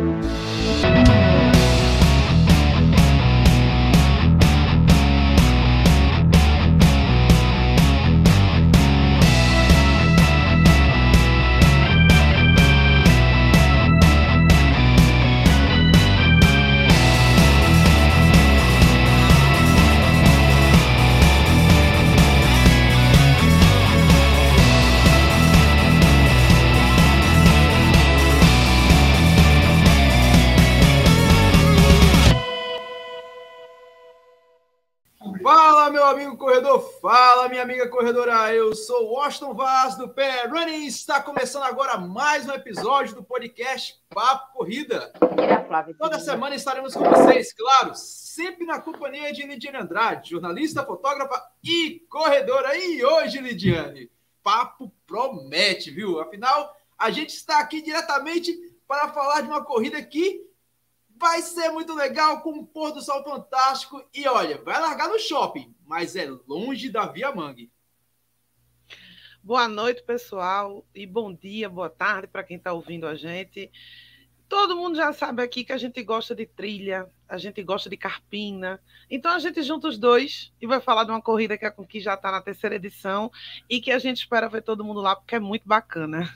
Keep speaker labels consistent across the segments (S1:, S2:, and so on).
S1: Fala, minha amiga corredora, eu sou Washington Vaz do Pé Running. Está começando agora mais um episódio do podcast Papo Corrida. Toda semana estaremos com vocês, claro, sempre na companhia de Lidiane Andrade, jornalista, fotógrafa e corredora. E hoje, Lidiane, papo promete, viu? Afinal, a gente está aqui diretamente para falar de uma corrida que vai ser muito legal com um pôr do sol fantástico. E olha, vai largar no shopping mas é longe da Via Mangue.
S2: Boa noite, pessoal, e bom dia, boa tarde para quem está ouvindo a gente. Todo mundo já sabe aqui que a gente gosta de trilha, a gente gosta de carpina. Então a gente junta os dois e vai falar de uma corrida que, que já está na terceira edição e que a gente espera ver todo mundo lá, porque é muito bacana.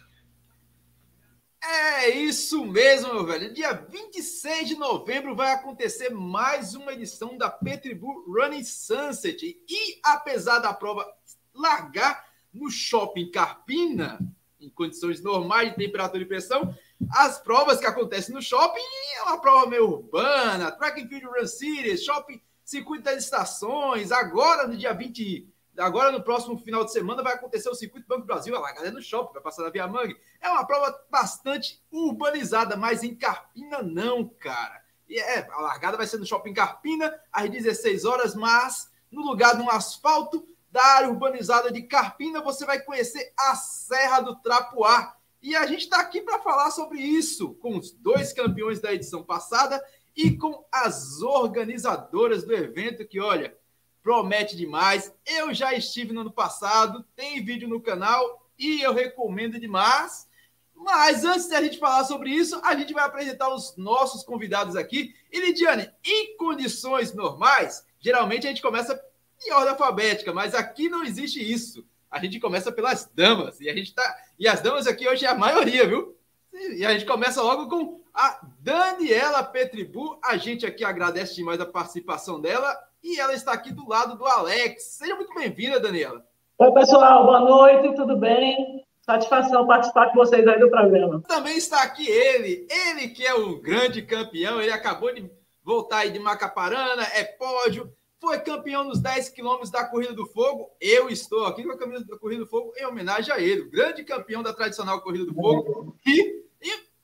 S1: É isso mesmo, meu velho. Dia 26 de novembro vai acontecer mais uma edição da Petribu Running Sunset. E apesar da prova largar no shopping Carpina, em condições normais de temperatura e pressão, as provas que acontecem no shopping é uma prova meio urbana, track and field run series, shopping circuito das estações. Agora, no dia 20 Agora, no próximo final de semana, vai acontecer o Circuito Banco Brasil. A largada é no shopping, vai passar na Via Mangue. É uma prova bastante urbanizada, mas em Carpina não, cara. E é, a largada vai ser no Shopping Carpina, às 16 horas, mas no lugar de um asfalto da área urbanizada de Carpina, você vai conhecer a Serra do Trapoar. E a gente está aqui para falar sobre isso, com os dois campeões da edição passada e com as organizadoras do evento, que, olha, promete demais. Eu já estive no ano passado, tem vídeo no canal e eu recomendo demais. Mas antes de a gente falar sobre isso, a gente vai apresentar os nossos convidados aqui. E Lidiane, em condições normais, geralmente a gente começa em ordem alfabética, mas aqui não existe isso. A gente começa pelas damas e a gente tá e as damas aqui hoje é a maioria, viu? E a gente começa logo com a Daniela Petribu. A gente aqui agradece demais a participação dela e ela está aqui do lado do Alex. Seja muito bem-vinda, Daniela.
S3: Oi, pessoal, boa noite, tudo bem? Satisfação participar com vocês aí do programa.
S1: Também está aqui ele, ele que é um grande campeão, ele acabou de voltar aí de Macaparana, é pódio, foi campeão nos 10 quilômetros da Corrida do Fogo. Eu estou aqui com a camisa da Corrida do Fogo em homenagem a ele, grande campeão da tradicional Corrida do Fogo. E, e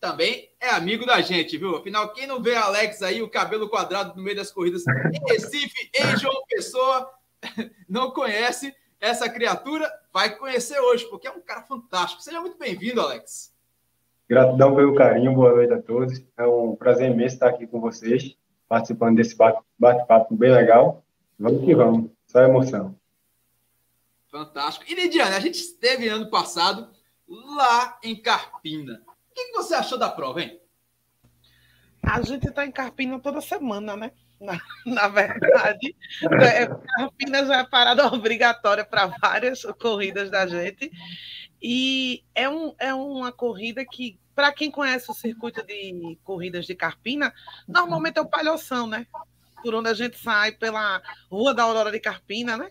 S1: também é amigo da gente, viu? Afinal, quem não vê Alex aí, o cabelo quadrado no meio das corridas em Recife, em João Pessoa, não conhece essa criatura, vai conhecer hoje, porque é um cara fantástico. Seja muito bem-vindo, Alex.
S4: Gratidão pelo carinho, boa noite a todos. É um prazer imenso estar aqui com vocês, participando desse bate-papo bem legal. Vamos que vamos, só emoção.
S1: Fantástico. E Lidiane, a gente esteve ano passado lá em Carpina. Que, você achou da prova, hein?
S2: A gente está em Carpina toda semana, né? Na, na verdade, é, Carpina já é parada obrigatória para várias corridas da gente. E é, um, é uma corrida que, para quem conhece o circuito de corridas de Carpina, normalmente é o palhoção, né? Por onde a gente sai pela Rua da Aurora de Carpina, né?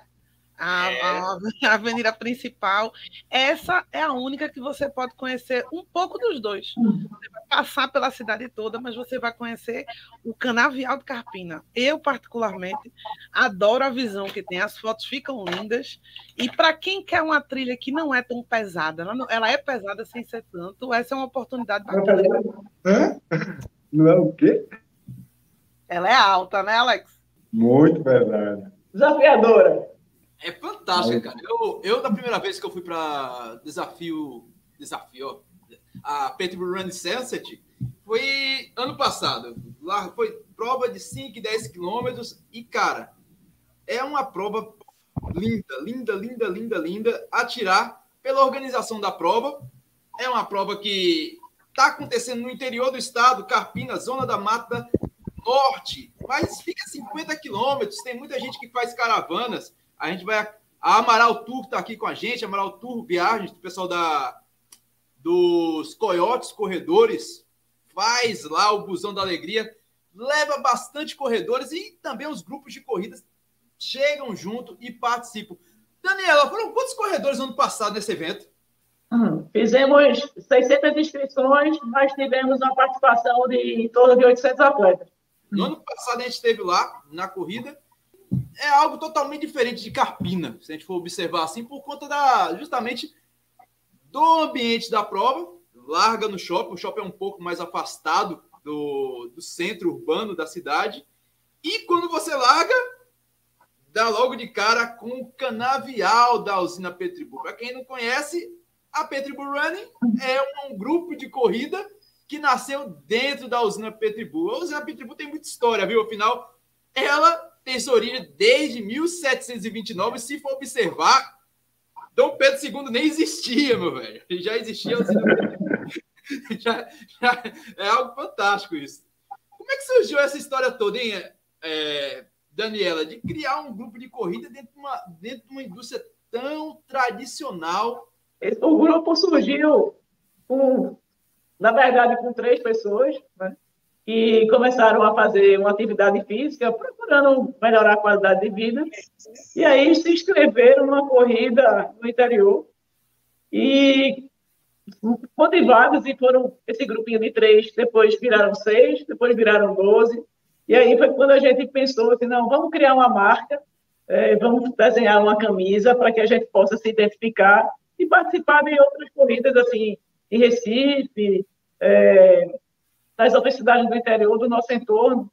S2: A, é. a, avenida principal. Essa é a única que você pode conhecer um pouco dos dois. Você vai passar pela cidade toda, mas você vai conhecer o canavial de Carpina. Eu, particularmente, adoro a visão que tem. As fotos ficam lindas. E para quem quer uma trilha que não é tão pesada, ela, não, ela é pesada sem ser tanto, essa é uma oportunidade bacana.
S4: Hã? Não é o quê?
S2: Ela é alta, né, Alex?
S4: Muito pesada.
S3: Desafiadora.
S1: É fantástica, cara. Eu, eu, da primeira vez que eu fui para desafio, desafio, a Petrol Run Sunset, foi ano passado. Lá foi prova de 5 e 10 quilômetros e, cara, é uma prova linda, linda, linda, linda, linda. Atirar pela organização da prova. É uma prova que Está acontecendo no interior do estado, Carpina, zona da Mata Norte, mas fica 50 quilômetros. Tem muita gente que faz caravanas. A gente vai. A Amaral Tour está aqui com a gente, Amaral Tour Viagens, do pessoal da, dos Coiotes Corredores, faz lá o Busão da Alegria, leva bastante corredores e também os grupos de corridas chegam junto e participam. Daniela, foram quantos corredores no ano passado nesse evento?
S3: Hum, fizemos 600 inscrições, mas tivemos uma participação de em torno de 800 atletas.
S1: No ano passado a gente esteve lá na corrida. É algo totalmente diferente de Carpina, se a gente for observar assim, por conta da justamente do ambiente da prova. Larga no shopping, o shopping é um pouco mais afastado do, do centro urbano da cidade. E quando você larga, dá logo de cara com o canavial da usina Petribu. Para quem não conhece, a Petribu Running é um grupo de corrida que nasceu dentro da usina Petribu. A usina Petribu tem muita história, viu? Afinal, ela origem desde 1729. Se for observar, Dom Pedro II nem existia, meu velho. Já existia. Já, já, é algo fantástico isso. Como é que surgiu essa história toda, hein, é, Daniela, de criar um grupo de corrida dentro de uma, dentro de uma indústria tão tradicional
S3: o grupo surgiu com, na verdade, com três pessoas, né? Que começaram a fazer uma atividade física, procurando melhorar a qualidade de vida, e aí se inscreveram numa corrida no interior, e motivados, e foram esse grupinho de três, depois viraram seis, depois viraram doze, e aí foi quando a gente pensou assim, não, vamos criar uma marca, é, vamos desenhar uma camisa para que a gente possa se identificar e participar de outras corridas, assim, em Recife, é, nas outras cidades do interior do nosso entorno.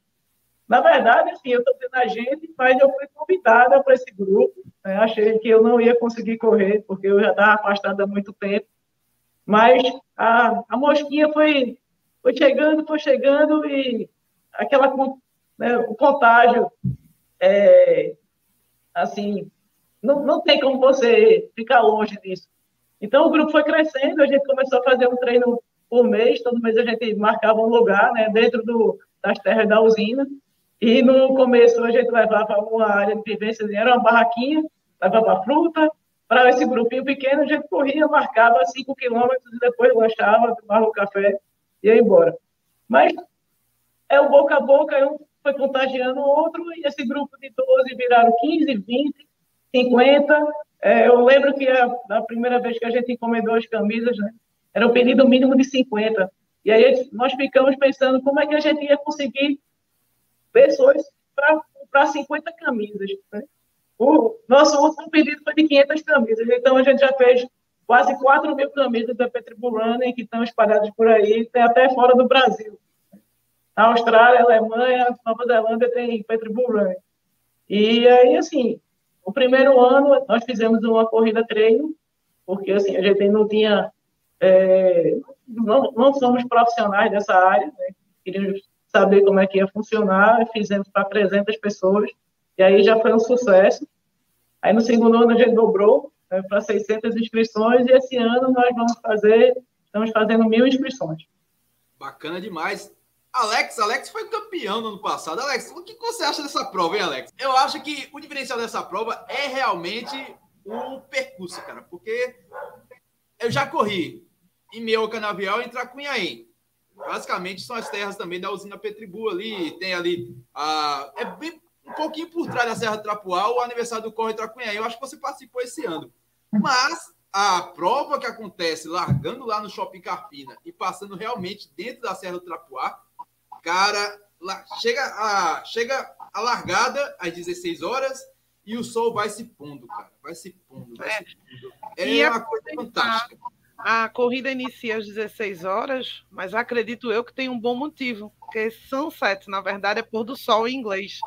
S3: Na verdade, assim, eu estou tendo a gente, mas eu fui convidada para esse grupo. Né? Achei que eu não ia conseguir correr, porque eu já estava afastada há muito tempo. Mas a, a mosquinha foi, foi chegando, foi chegando, e aquela, né, o contágio, é, assim, não, não tem como você ficar longe disso. Então, o grupo foi crescendo, a gente começou a fazer um treino por mês, todo mês a gente marcava um lugar né, dentro do, das terras da usina, e no começo a gente levava uma área de vivência, era uma barraquinha, levava fruta, para esse grupinho pequeno a gente corria, marcava 5 quilômetros e depois lanchava, tomava um café e ia embora. Mas é o boca a boca, um foi contagiando o outro, e esse grupo de 12 viraram 15, 20, 50, é, eu lembro que a, a, primeira vez que a gente encomendou as camisas, né, era o pedido mínimo de 50. E aí nós ficamos pensando como é que a gente ia conseguir pessoas para 50 camisas. Né? O nosso último pedido foi de 500 camisas, então a gente já fez quase 4 mil camisas da Petribulana que estão espalhadas por aí, tem até fora do Brasil. Na Austrália, Alemanha, Nova Zelândia tem Petribulana. E aí, assim, o primeiro ano, nós fizemos uma corrida treino, porque assim, a gente não tinha. É, não, não somos profissionais dessa área, né? queríamos saber como é que ia funcionar, fizemos para 300 pessoas, e aí já foi um sucesso. Aí no segundo ano a gente dobrou né, para 600 inscrições, e esse ano nós vamos fazer, estamos fazendo mil inscrições.
S1: Bacana demais. Alex, Alex foi campeão no ano passado. Alex, o que você acha dessa prova, hein, Alex? Eu acho que o diferencial dessa prova é realmente o percurso, cara, porque eu já corri em meu canavial em Tracunhaém. Basicamente são as terras também da usina Petribu ali, tem ali a é bem um pouquinho por trás da Serra Trapuá, o aniversário do Corre Tracunhaém. Eu acho que você participou esse ano. Mas a prova que acontece largando lá no Shopping Carpina e passando realmente dentro da Serra do Trapuá, Cara, lá, chega, a, chega a largada às 16 horas e o sol vai se pondo, cara. Vai se pondo, vai é. se pondo. É e uma coisa fantástica.
S2: A corrida inicia às 16 horas, mas acredito eu que tem um bom motivo, porque sunset, na verdade, é pôr do sol em inglês.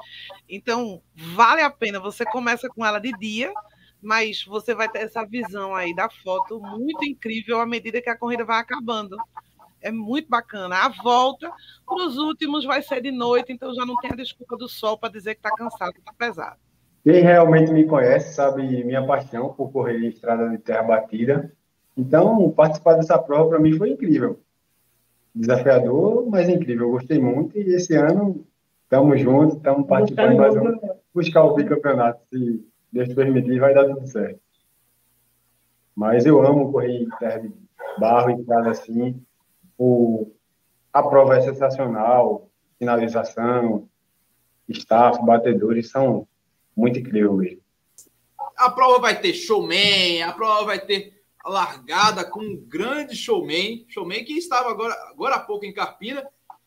S2: Então, vale a pena. Você começa com ela de dia, mas você vai ter essa visão aí da foto muito incrível à medida que a corrida vai acabando é muito bacana. A volta para os últimos vai ser de noite, então já não tem a desculpa do sol para dizer que está cansado, que está pesado.
S4: Quem realmente me conhece sabe minha paixão por correr em estrada de terra batida. Então, participar dessa prova para mim foi incrível. desafiador, mas incrível. Eu gostei muito e esse ano estamos juntos, estamos participando mais um, buscar o bicampeonato. Se Deus permitir, vai dar tudo certo. Mas eu amo correr em terra de barro, e casa assim. O, a prova é sensacional, finalização, staff, batedores são muito incríveis mesmo.
S1: A prova vai ter showman, a prova vai ter largada com um grande showman, showman que estava agora, agora há pouco em Carpina,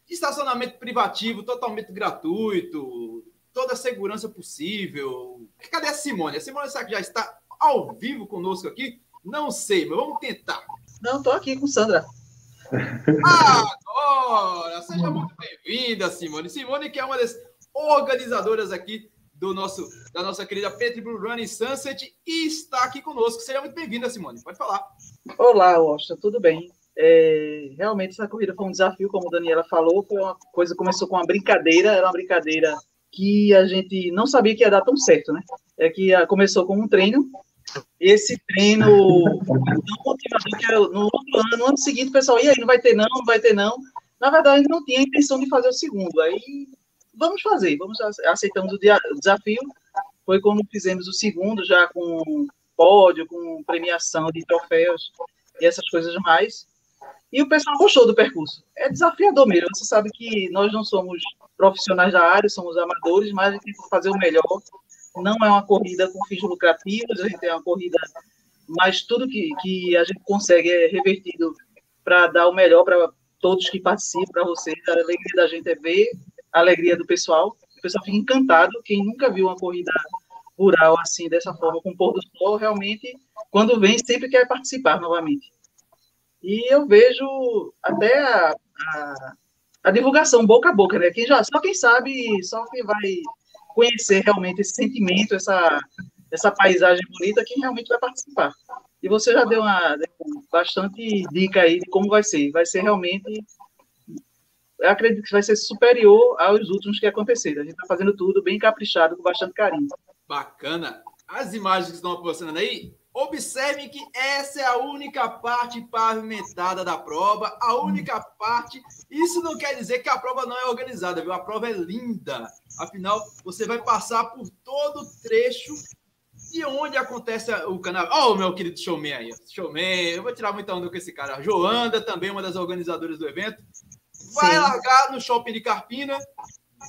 S1: estacionamento privativo totalmente gratuito, toda a segurança possível. Cadê a Simone? A Simone será que já está ao vivo conosco aqui? Não sei, mas vamos tentar.
S2: Não, estou aqui com Sandra.
S1: Agora! Seja muito bem-vinda, Simone. Simone, que é uma das organizadoras aqui do nosso, da nossa querida Petri Blue Running Sunset e está aqui conosco. Seja muito bem-vinda, Simone. Pode falar.
S5: Olá, Washington, tudo bem? É, realmente essa corrida foi um desafio, como a Daniela falou, foi uma coisa começou com uma brincadeira, era uma brincadeira que a gente não sabia que ia dar tão certo, né? É que a, começou com um treino, esse treino que no outro ano, no ano seguinte, o pessoal, e aí, não vai ter não, não vai ter não. Na verdade, não tinha a intenção de fazer o segundo. Aí vamos fazer, vamos aceitamos o desafio. Foi quando fizemos o segundo, já com pódio, com premiação de troféus e essas coisas mais. E o pessoal gostou do percurso. É desafiador mesmo. Você sabe que nós não somos profissionais da área, somos amadores, mas a gente tem que fazer o melhor. Não é uma corrida com fins lucrativos, a gente é uma corrida, mas tudo que, que a gente consegue é revertido para dar o melhor para todos que participam, para vocês. A alegria da gente é ver a alegria do pessoal. O pessoal fica encantado. Quem nunca viu uma corrida rural assim, dessa forma, com pôr do sol, realmente, quando vem, sempre quer participar novamente. E eu vejo até a, a, a divulgação boca a boca, né? Quem já, só quem sabe, só quem vai conhecer realmente esse sentimento, essa, essa paisagem bonita, quem realmente vai participar. E você já deu, uma, bastante dica aí de como vai ser. Vai ser realmente acredito que vai ser superior aos últimos que aconteceram. A gente está fazendo tudo bem caprichado, com bastante carinho.
S1: Bacana. As imagens que estão posicionando aí, observem que essa é a única parte pavimentada da prova, a única parte. Isso não quer dizer que a prova não é organizada, viu? A prova é linda. Afinal, você vai passar por todo o trecho de onde acontece o canal. Ó, oh, meu querido showman aí. Showman, eu vou tirar muita onda com esse cara. Joanda, também uma das organizadoras do evento vai Sim. largar no shopping de Carpina,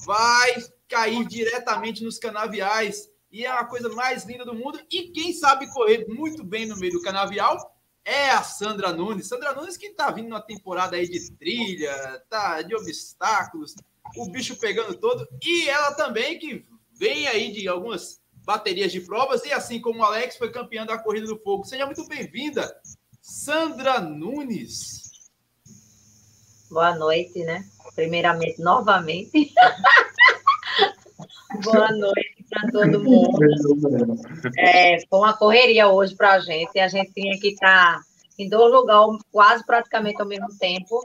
S1: vai cair diretamente nos canaviais. E é a coisa mais linda do mundo. E quem sabe correr muito bem no meio do canavial é a Sandra Nunes. Sandra Nunes que tá vindo numa temporada aí de trilha, tá de obstáculos, o bicho pegando todo. E ela também que vem aí de algumas baterias de provas. E assim como o Alex foi campeã da Corrida do Fogo. Seja muito bem-vinda, Sandra Nunes.
S6: Boa noite, né? Primeiramente, novamente. Boa noite para todo mundo. É, foi uma correria hoje para a gente. A gente tinha que estar em dois lugares quase praticamente ao mesmo tempo,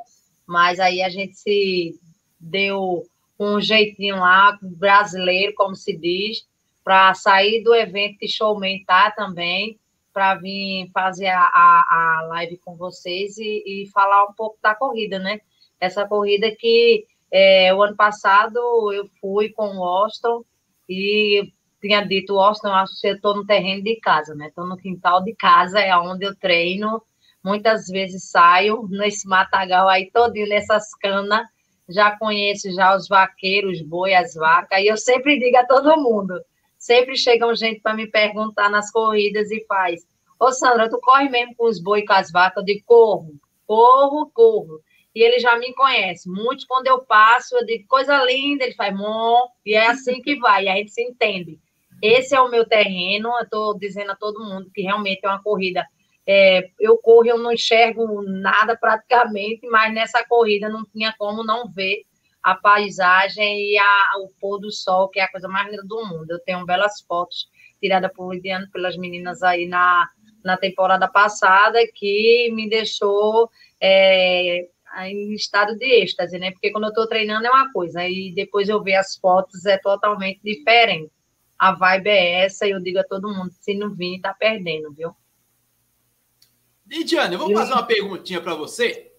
S6: mas aí a gente se deu um jeitinho lá, brasileiro, como se diz, para sair do evento que Showman tá também, para vir fazer a, a, a, live com vocês e, e falar um pouco da corrida, né? Essa corrida que é, o ano passado eu fui com o Austin e tinha dito, Austin, eu acho que eu estou no terreno de casa, né? Estou no quintal de casa, é onde eu treino. Muitas vezes saio nesse matagal aí todinho, nessas canas. Já conheço já os vaqueiros, os boi, as vacas. E eu sempre digo a todo mundo. Sempre chegam gente para me perguntar nas corridas e faz. Ô, Sandra, tu corre mesmo com os boi e com as vacas? Eu digo, corro, corro, corro e ele já me conhece. Muitos, quando eu passo, eu digo coisa linda, ele faz bom, e é assim que vai, e a gente se entende. Esse é o meu terreno, eu estou dizendo a todo mundo que realmente é uma corrida. É, eu corro, eu não enxergo nada praticamente, mas nessa corrida não tinha como não ver a paisagem e a, o pôr do sol, que é a coisa mais linda do mundo. Eu tenho belas fotos tiradas por Lidiano, pelas meninas aí na, na temporada passada, que me deixou é, em estado de êxtase, né? Porque quando eu estou treinando é uma coisa, e depois eu ver as fotos é totalmente diferente. A vibe é essa, e eu digo a todo mundo: se não vir, tá perdendo, viu?
S1: Lidiane, eu vou fazer uma perguntinha para você.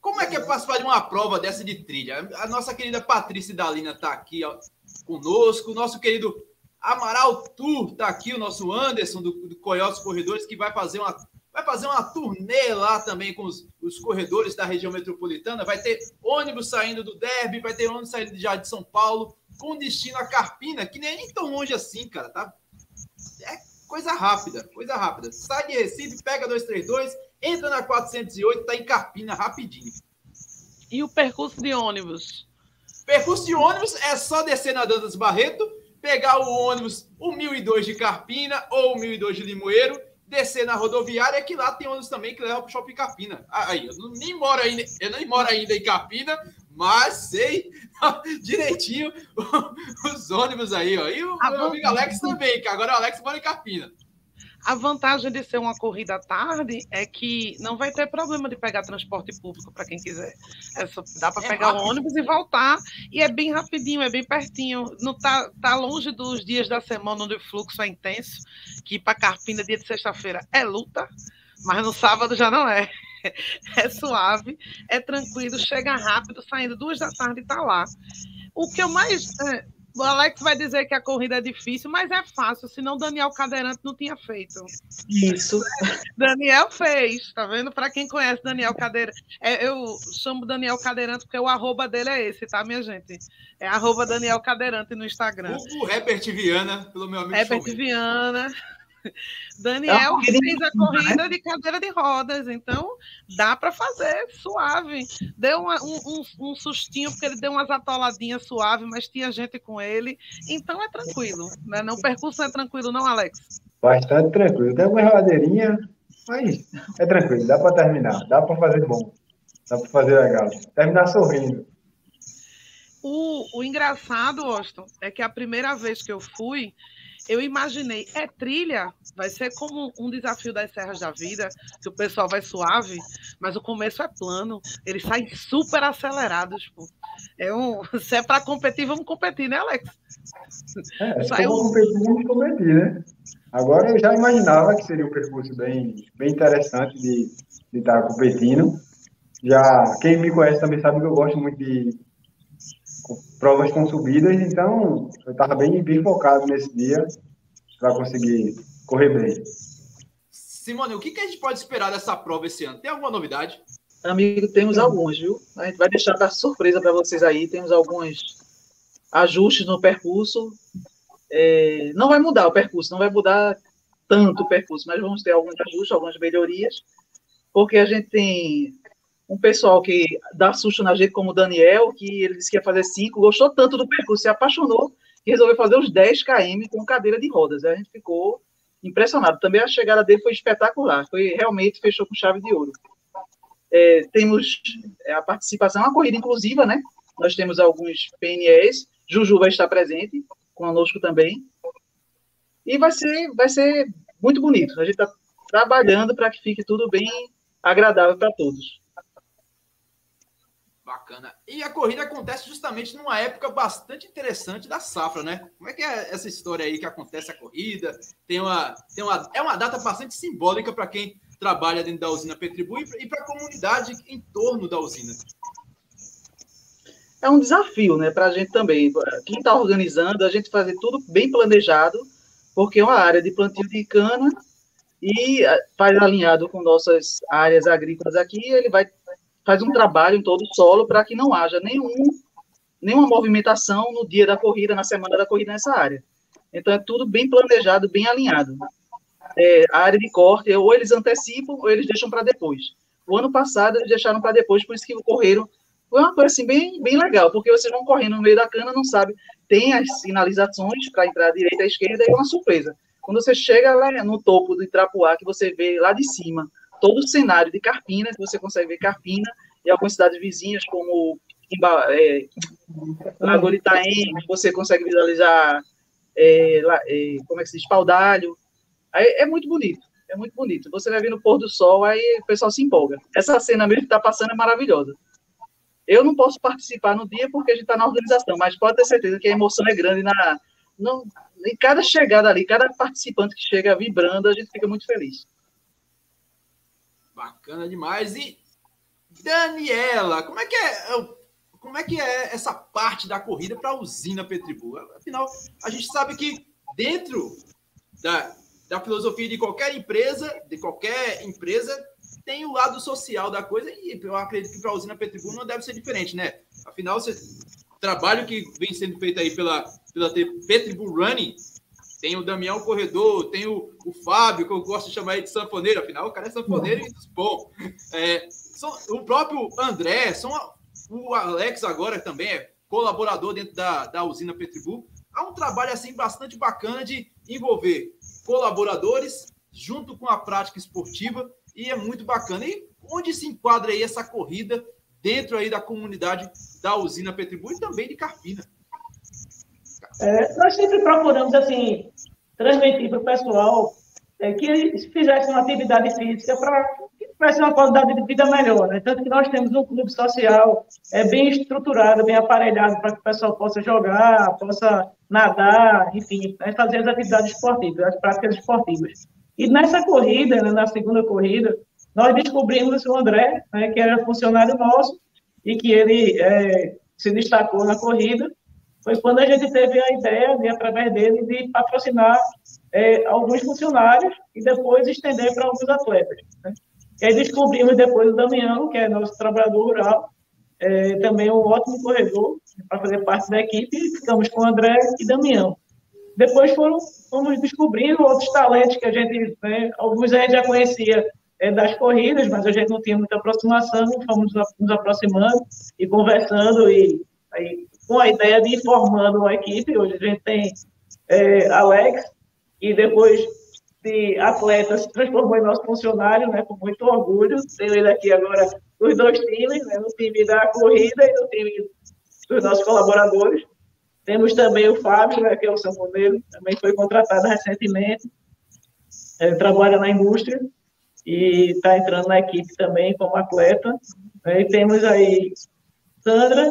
S1: Como é que é participar de uma prova dessa de trilha? A nossa querida Patrícia Dalina está aqui ó, conosco, o nosso querido Amaral Tour está aqui, o nosso Anderson do, do Coyotes Corredores, que vai fazer uma vai fazer uma turnê lá também com os, os, corredores da região metropolitana. Vai ter ônibus saindo do Derby, vai ter ônibus saindo já de São Paulo, com destino a Carpina, que nem é tão longe assim, cara. Tá? É coisa rápida, coisa rápida. Sai de Recife, pega 232, entra na 408, tá em Carpina rapidinho.
S2: E o percurso de ônibus?
S1: Percurso de ônibus é só descer na Dantas Barreto, pegar o ônibus, o 1002 de Carpina ou o 1002 de Limoeiro, descer na rodoviária, que lá tem ônibus também que leva para o Shopping Carpina. Ah, aí, eu nem moro ainda, eu nem moro ainda em Carpina, mas sei direitinho os ônibus aí, ó. E o a meu amigo Alex também, que agora o Alex mora em Carpina.
S2: A vantagem de ser uma corrida à tarde é que não vai ter problema de pegar transporte público para quem quiser. É só, dá para é pegar rápido. o ônibus e voltar. E é bem rapidinho, é bem pertinho. Não tá, tá longe dos dias da semana onde o fluxo é intenso, que para Carpina, dia de sexta-feira, é luta, mas no sábado já não é. É suave, é tranquilo, chega rápido, saindo duas da tarde e está lá. O que eu mais. É, o Alex vai dizer que a corrida é difícil, mas é fácil, senão Daniel Cadeirante não tinha feito.
S5: Isso.
S2: Daniel fez, tá vendo? Para quem conhece Daniel Cadeirante, é, eu chamo Daniel Cadeirante porque o arroba dele é esse, tá, minha gente? É arroba Daniel Cadeirante no Instagram.
S1: O, o Herbert Viana, pelo meu amigo
S2: Herbert Viana. Daniel é fez a corrida de cadeira de rodas, então dá para fazer suave. Deu uma, um, um, sustinho, porque ele deu umas atoladinhas suave, mas tinha gente com ele, então é tranquilo. Né? Não, o percurso é tranquilo, não, Alex?
S4: Bastante tranquilo. Tem uma rodeirinha, mas é tranquilo, dá para terminar, dá para fazer bom, dá para fazer legal. Terminar sorrindo.
S2: O, o engraçado, Austin, é que a primeira vez que eu fui, eu imaginei, é trilha, vai ser como um desafio das Serras da Vida, que o pessoal vai suave, mas o começo é plano, eles saem super acelerados. Pô. É um, se é para competir, vamos competir, né, Alex?
S4: É, se for competir, vamos competir, né? Agora eu já imaginava que seria um percurso bem, bem interessante de, de estar competindo. Já quem me conhece também sabe que eu gosto muito de provas com subidas, então eu estava bem, bem focado nesse dia para conseguir correr bem.
S1: Simone, o que, que a gente pode esperar dessa prova esse ano? Tem alguma novidade?
S5: Amigo, temos alguns, viu? A gente vai deixar para surpresa para vocês aí. Temos alguns ajustes no percurso. É, não vai mudar o percurso, não vai mudar tanto o percurso, mas vamos ter alguns ajustes, algumas melhorias, porque a gente tem um pessoal que dá susto na gente, como o Daniel, que ele disse que ia fazer 5, gostou tanto do percurso, se apaixonou, que resolveu fazer os 10 km com cadeira de rodas. A gente ficou impressionado. Também a chegada dele foi espetacular, foi realmente fechou com chave de ouro. É, temos é, a participação, uma corrida inclusiva, né? Nós temos alguns PNEs, Juju vai estar presente conosco também. E vai ser, vai ser muito bonito. A gente está trabalhando para que fique tudo bem agradável para todos.
S1: Bacana. E a corrida acontece justamente numa época bastante interessante da safra, né? Como é que é essa história aí que acontece a corrida? Tem uma, tem uma, é uma data bastante simbólica para quem trabalha dentro da usina Petribu e para a comunidade em torno da usina.
S5: É um desafio, né, para a gente também. Quem está organizando, a gente fazer tudo bem planejado, porque é uma área de plantio de cana e eh, faz alinhado com nossas áreas agrícolas aqui, ele vai faz um trabalho em todo o solo para que não haja nenhum, nenhuma movimentação no dia da corrida, na semana da corrida nessa área. Então, é tudo bem planejado, bem alinhado. É, a área de corte, ou eles antecipam, ou eles deixam para depois. O ano passado, eles deixaram para depois, por isso que correram. Foi uma coisa assim, bem, bem legal, porque vocês vão correndo no meio da cana, não sabe. Tem as sinalizações para entrar à direita e à esquerda, e é uma surpresa. Quando você chega lá no topo do Itrapuá, que você vê lá de cima todo o cenário de Carpina, que você consegue ver Carpina e algumas cidades vizinhas, como é, Lago Itaém, você consegue visualizar, é, é, como é que se diz, Paudalho. Aí, é muito bonito, é muito bonito. Você vai ver no pôr do sol, aí o pessoal se empolga. Essa cena mesmo que está passando é maravilhosa. Eu não posso participar no dia porque a gente está na organização, mas pode ter certeza que a emoção é grande na, no, em cada chegada ali, cada participante que chega vibrando, a gente fica muito feliz.
S1: Bacana demais. E Daniela, como é que é, como é que é essa parte da corrida para a usina Petribu? Afinal, a gente sabe que dentro da, da filosofia de qualquer empresa, de qualquer empresa, tem o lado social da coisa e eu acredito que para a usina Petribu não deve ser diferente, né? Afinal, o trabalho que vem sendo feito aí pela, pela Petribu Running, tem o Damião Corredor, tem o, o Fábio, que eu gosto de chamar ele de sanfoneiro, afinal, o cara é sanfoneiro e bom. É, são, o próprio André, são, o Alex agora também é colaborador dentro da, da usina Petribu. Há um trabalho assim bastante bacana de envolver colaboradores junto com a prática esportiva e é muito bacana. E onde se enquadra aí essa corrida dentro aí da comunidade da usina Petribu e também de Carpina?
S3: É, nós sempre procuramos assim transmitir para o pessoal é, que fizesse uma atividade física para que tivesse uma qualidade de vida melhor. Né? Tanto que nós temos um clube social é, bem estruturado, bem aparelhado para que o pessoal possa jogar, possa nadar, enfim, né? fazer as atividades esportivas, as práticas esportivas. E nessa corrida, né, na segunda corrida, nós descobrimos o André, né, que era funcionário nosso, e que ele é, se destacou na corrida, foi quando a gente teve a ideia, de, através dele, de patrocinar é, alguns funcionários e depois estender para alguns atletas. Né? E aí descobrimos depois o Damião, que é nosso trabalhador rural, é, também um ótimo corredor para fazer parte da equipe, e ficamos com o André e Damião. Depois foram, fomos descobrindo outros talentos que a gente, né, alguns a gente já conhecia é, das corridas, mas a gente não tinha muita aproximação, fomos nos aproximando e conversando e aí, com a ideia de ir formando uma equipe. Hoje a gente tem é, Alex, e depois de atleta se transformou em nosso funcionário, né, com muito orgulho. Tenho ele aqui agora nos dois times, né, no time da corrida e no time dos nossos colaboradores. Temos também o Fábio, né, que é o sanfoneiro, também foi contratado recentemente, ele trabalha na indústria e está entrando na equipe também como atleta. E temos aí Sandra,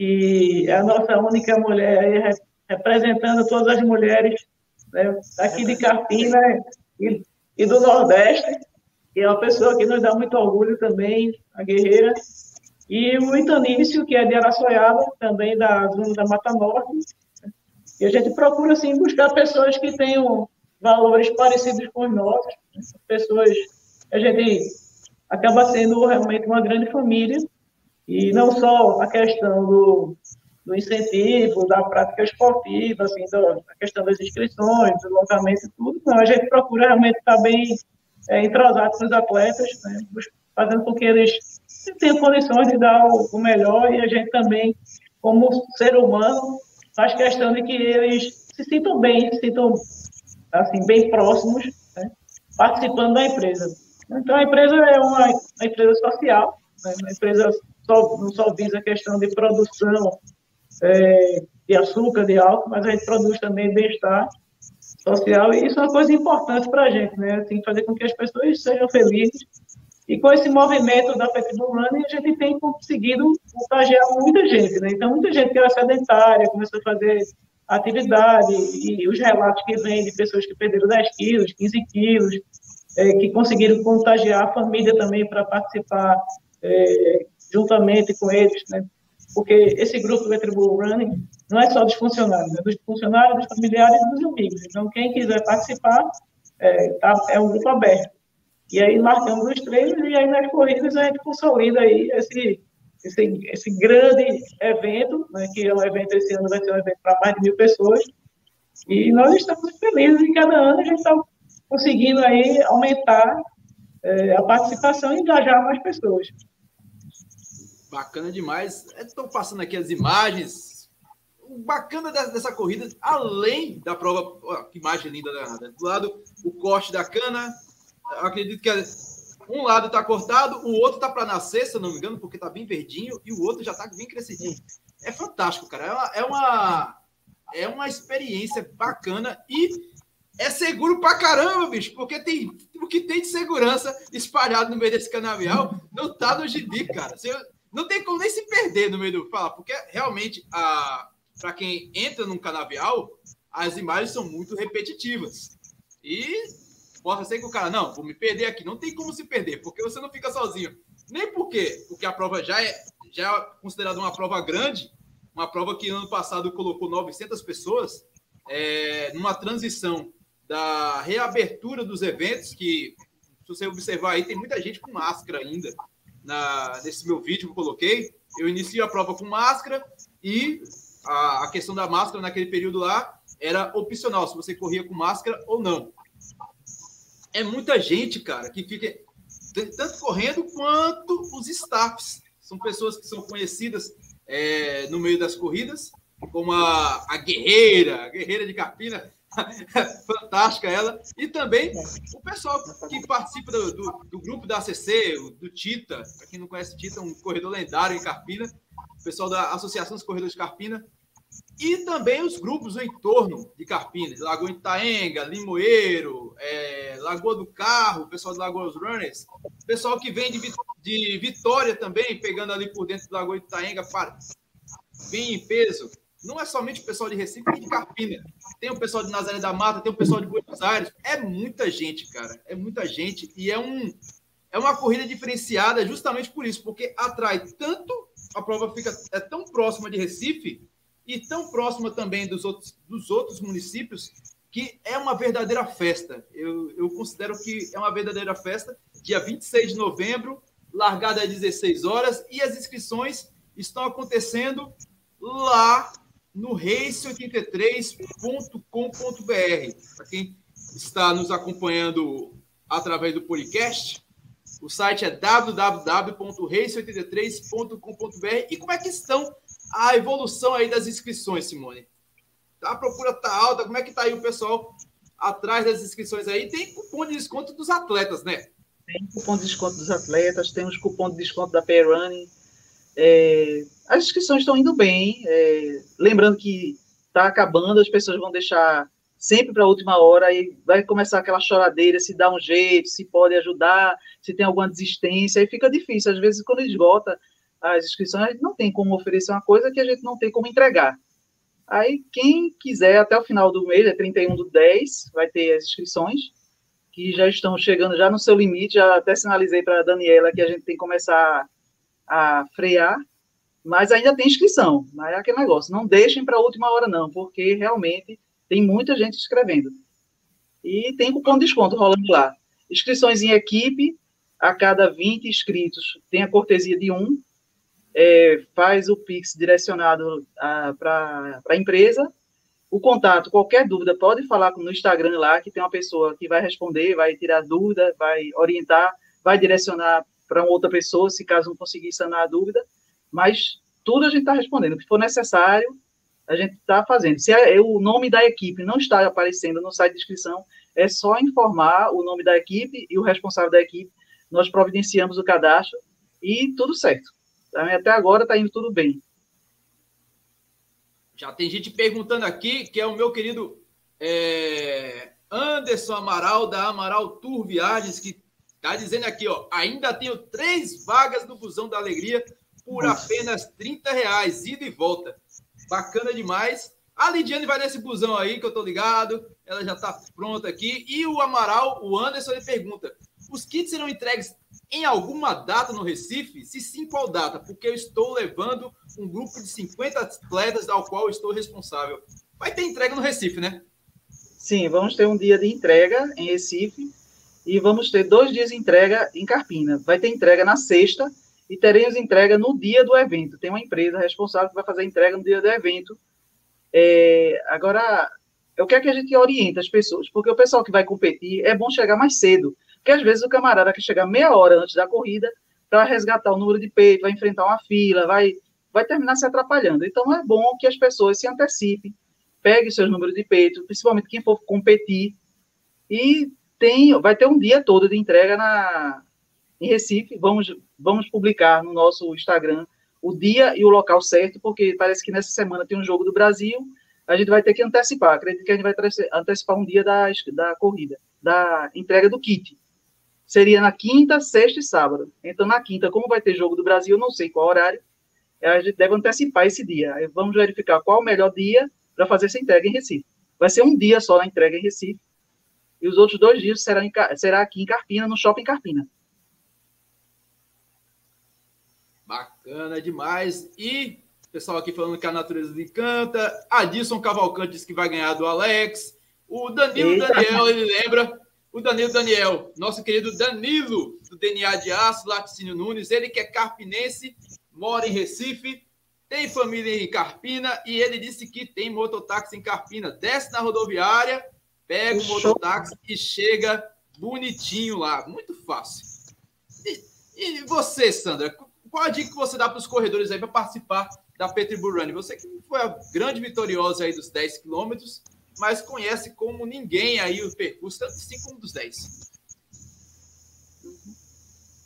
S3: que é a nossa única mulher aí, representando todas as mulheres né, aqui de Carpina e, e, do Nordeste, que é uma pessoa que nos dá muito orgulho também, a guerreira. E o Itanício, que é de Araçoiaba, também da zona da Mata Norte. E a gente procura, assim, buscar pessoas que tenham valores parecidos com os nossos, né? pessoas a gente acaba sendo realmente uma grande família, e não só a questão do, do incentivo, da prática esportiva, assim, do, a questão das inscrições, do locamento e tudo, não, a gente procura realmente estar bem é, entrosado com os atletas, né, fazendo com que eles tenham condições de dar o, o melhor, e a gente também, como ser humano, faz questão de que eles se sintam bem, se sintam assim, bem próximos, né, participando da empresa. Então, a empresa é uma, uma empresa social, né, uma empresa só, não só visa a questão de produção é, de açúcar, de álcool, mas a gente produz também bem-estar social, e isso é uma coisa importante para a gente, né? Tem que fazer com que as pessoas sejam felizes. E com esse movimento da Running, a gente tem conseguido contagiar muita gente, né? Então, muita gente que era sedentária, começou a fazer atividade, e os relatos que vêm de pessoas que perderam 10 quilos, 15 quilos, é, que conseguiram contagiar a família também para participar é, juntamente com eles, né? Porque esse grupo do Retribution Running não é só dos funcionários, é dos funcionários, dos familiares e dos amigos. Então, quem quiser participar, é, tá, é um grupo aberto. E aí marcamos os treinos e aí nas corridas a gente consolida aí esse, esse, esse grande evento, né, que é um evento, esse ano vai ser um evento para mais de mil pessoas. E nós estamos felizes e cada ano a gente está conseguindo aí aumentar é, a participação e engajar mais pessoas.
S1: Bacana demais. Estou passando aqui as imagens. O bacana dessa corrida, além da prova, ó, que imagem linda da, do lado, o corte da cana. Eu acredito que um lado está cortado, o outro está para nascer, se eu não me engano, porque está bem verdinho, e o outro já está bem crescidinho. É fantástico, cara. É uma, é uma, é uma experiência bacana e é seguro pra caramba, bicho, porque tem o que tem de segurança espalhado no meio desse canavial não tá no gibi, cara. Você, não tem como nem se perder no meio do fala, porque realmente a para quem entra num canavial, as imagens são muito repetitivas. E possa ser que o cara, não, vou me perder aqui. Não tem como se perder, porque você não fica sozinho. Nem por quê? Porque a prova já é, já é considerada uma prova grande, uma prova que ano passado colocou 900 pessoas, é, numa transição da reabertura dos eventos, que, se você observar aí, tem muita gente com máscara ainda. Na, nesse meu vídeo que eu coloquei, eu inicio a prova com máscara e a, a questão da máscara naquele período lá era opcional, se você corria com máscara ou não. É muita gente, cara, que fica tanto correndo quanto os staffs. São pessoas que são conhecidas é, no meio das corridas, como a, a Guerreira, a Guerreira de Carpina, fantástica ela, e também o pessoal que participa do, do, do grupo da ACC, do Tita, para quem não conhece Tita, um corredor lendário em Carpina, o pessoal da Associação dos Corredores de Carpina, e também os grupos no entorno de Carpina, Lagoa Itaenga, Limoeiro, é, Lagoa do Carro, o pessoal do Lagoa dos Runners, pessoal que vem de, de Vitória também, pegando ali por dentro do Lagoa Itaenga, para, vem em peso. Não é somente o pessoal de Recife e de Carpina. Tem o pessoal de Nazaré da Mata, tem o pessoal de Buenos Aires. É muita gente, cara. É muita gente. E é, um, é uma corrida diferenciada justamente por isso, porque atrai tanto, a prova fica é tão próxima de Recife, e tão próxima também dos outros, dos outros municípios, que é uma verdadeira festa. Eu, eu considero que é uma verdadeira festa. Dia 26 de novembro, largada às 16 horas, e as inscrições estão acontecendo lá no race83.com.br. Para quem está nos acompanhando através do podcast, o site é www.race83.com.br. E como é que estão a evolução aí das inscrições, Simone? A procura tá alta, como é que tá aí o pessoal atrás das inscrições aí? Tem cupom de desconto dos atletas, né?
S5: Tem cupom de desconto dos atletas, tem os cupom de desconto da Pay Running. É, as inscrições estão indo bem. É, lembrando que está acabando, as pessoas vão deixar sempre para a última hora e vai começar aquela choradeira, se dá um jeito, se pode ajudar, se tem alguma desistência, aí fica difícil. Às vezes, quando esgota, as inscrições, não tem como oferecer uma coisa que a gente não tem como entregar. Aí, quem quiser, até o final do mês, é 31 do 10, vai ter as inscrições, que já estão chegando já no seu limite, já até sinalizei para a Daniela que a gente tem que começar a frear, mas ainda tem inscrição, mas é aquele negócio, não deixem para a última hora não, porque realmente tem muita gente escrevendo. E tem cupom de desconto rolando lá. Inscrições em equipe, a cada 20 inscritos tem a cortesia de um, é, faz o Pix direcionado para a empresa. O contato, qualquer dúvida, pode falar no Instagram lá, que tem uma pessoa que vai responder, vai tirar dúvida, vai orientar, vai direcionar para outra pessoa, se caso não conseguir sanar a dúvida. Mas tudo a gente está respondendo. O que for necessário, a gente está fazendo. Se é, o nome da equipe não está aparecendo no site de inscrição, é só informar o nome da equipe e o responsável da equipe. Nós providenciamos o cadastro e tudo certo. Até agora está indo tudo bem.
S1: Já tem gente perguntando aqui, que é o meu querido é, Anderson Amaral, da Amaral Tour Viagens, que está dizendo aqui, ó, ainda tenho três vagas no Busão da Alegria por apenas 30 reais, ida e volta. Bacana demais. A Lidiane vai nesse busão aí, que eu tô ligado. Ela já tá pronta aqui. E o Amaral, o Anderson, ele pergunta: os kits serão entregues em alguma data no Recife? Se sim, qual data? Porque eu estou levando um grupo de 50 atletas ao qual estou responsável. Vai ter entrega no Recife, né?
S5: Sim, vamos ter um dia de entrega em Recife e vamos ter dois dias de entrega em Carpina. Vai ter entrega na sexta e teremos entrega no dia do evento. Tem uma empresa responsável que vai fazer a entrega no dia do evento. É, agora, o que é que a gente orienta as pessoas? Porque o pessoal que vai competir é bom chegar mais cedo porque às vezes o camarada quer chegar meia hora antes da corrida para resgatar o número de peito, vai enfrentar uma fila, vai, vai terminar se atrapalhando. Então é bom que as pessoas se antecipem, peguem seus números de peito, principalmente quem for competir, e tem, vai ter um dia todo de entrega na, em Recife. Vamos, vamos publicar no nosso Instagram o dia e o local certo, porque parece que nessa semana tem um jogo do Brasil, a gente vai ter que antecipar. Acredito que a gente vai antecipar um dia da, da corrida, da entrega do kit seria na quinta, sexta e sábado. Então, na quinta, como vai ter jogo do Brasil, não sei qual horário, a gente deve antecipar esse dia. Vamos verificar qual o melhor dia para fazer essa entrega em Recife. Vai ser um dia só na entrega em Recife. E os outros dois dias serão em, será aqui em Carpina, no Shopping Carpina.
S1: Bacana demais. E pessoal aqui falando que a natureza lhe encanta. Adilson Cavalcante disse que vai ganhar do Alex. O Danilo Eita. Daniel, ele lembra. O Danilo Daniel, nosso querido Danilo, do DNA de Aço, Laticínio Nunes, ele que é carpinense, mora em Recife, tem família em Carpina e ele disse que tem mototáxi em Carpina. Desce na rodoviária, pega o mototáxi e chega bonitinho lá. Muito fácil. E, e você, Sandra, qual a dica que você dá para os corredores aí para participar da Petribull Run? Você que foi a grande vitoriosa aí dos 10 quilômetros, mas conhece como ninguém aí o percurso, tanto 5 como dos 10.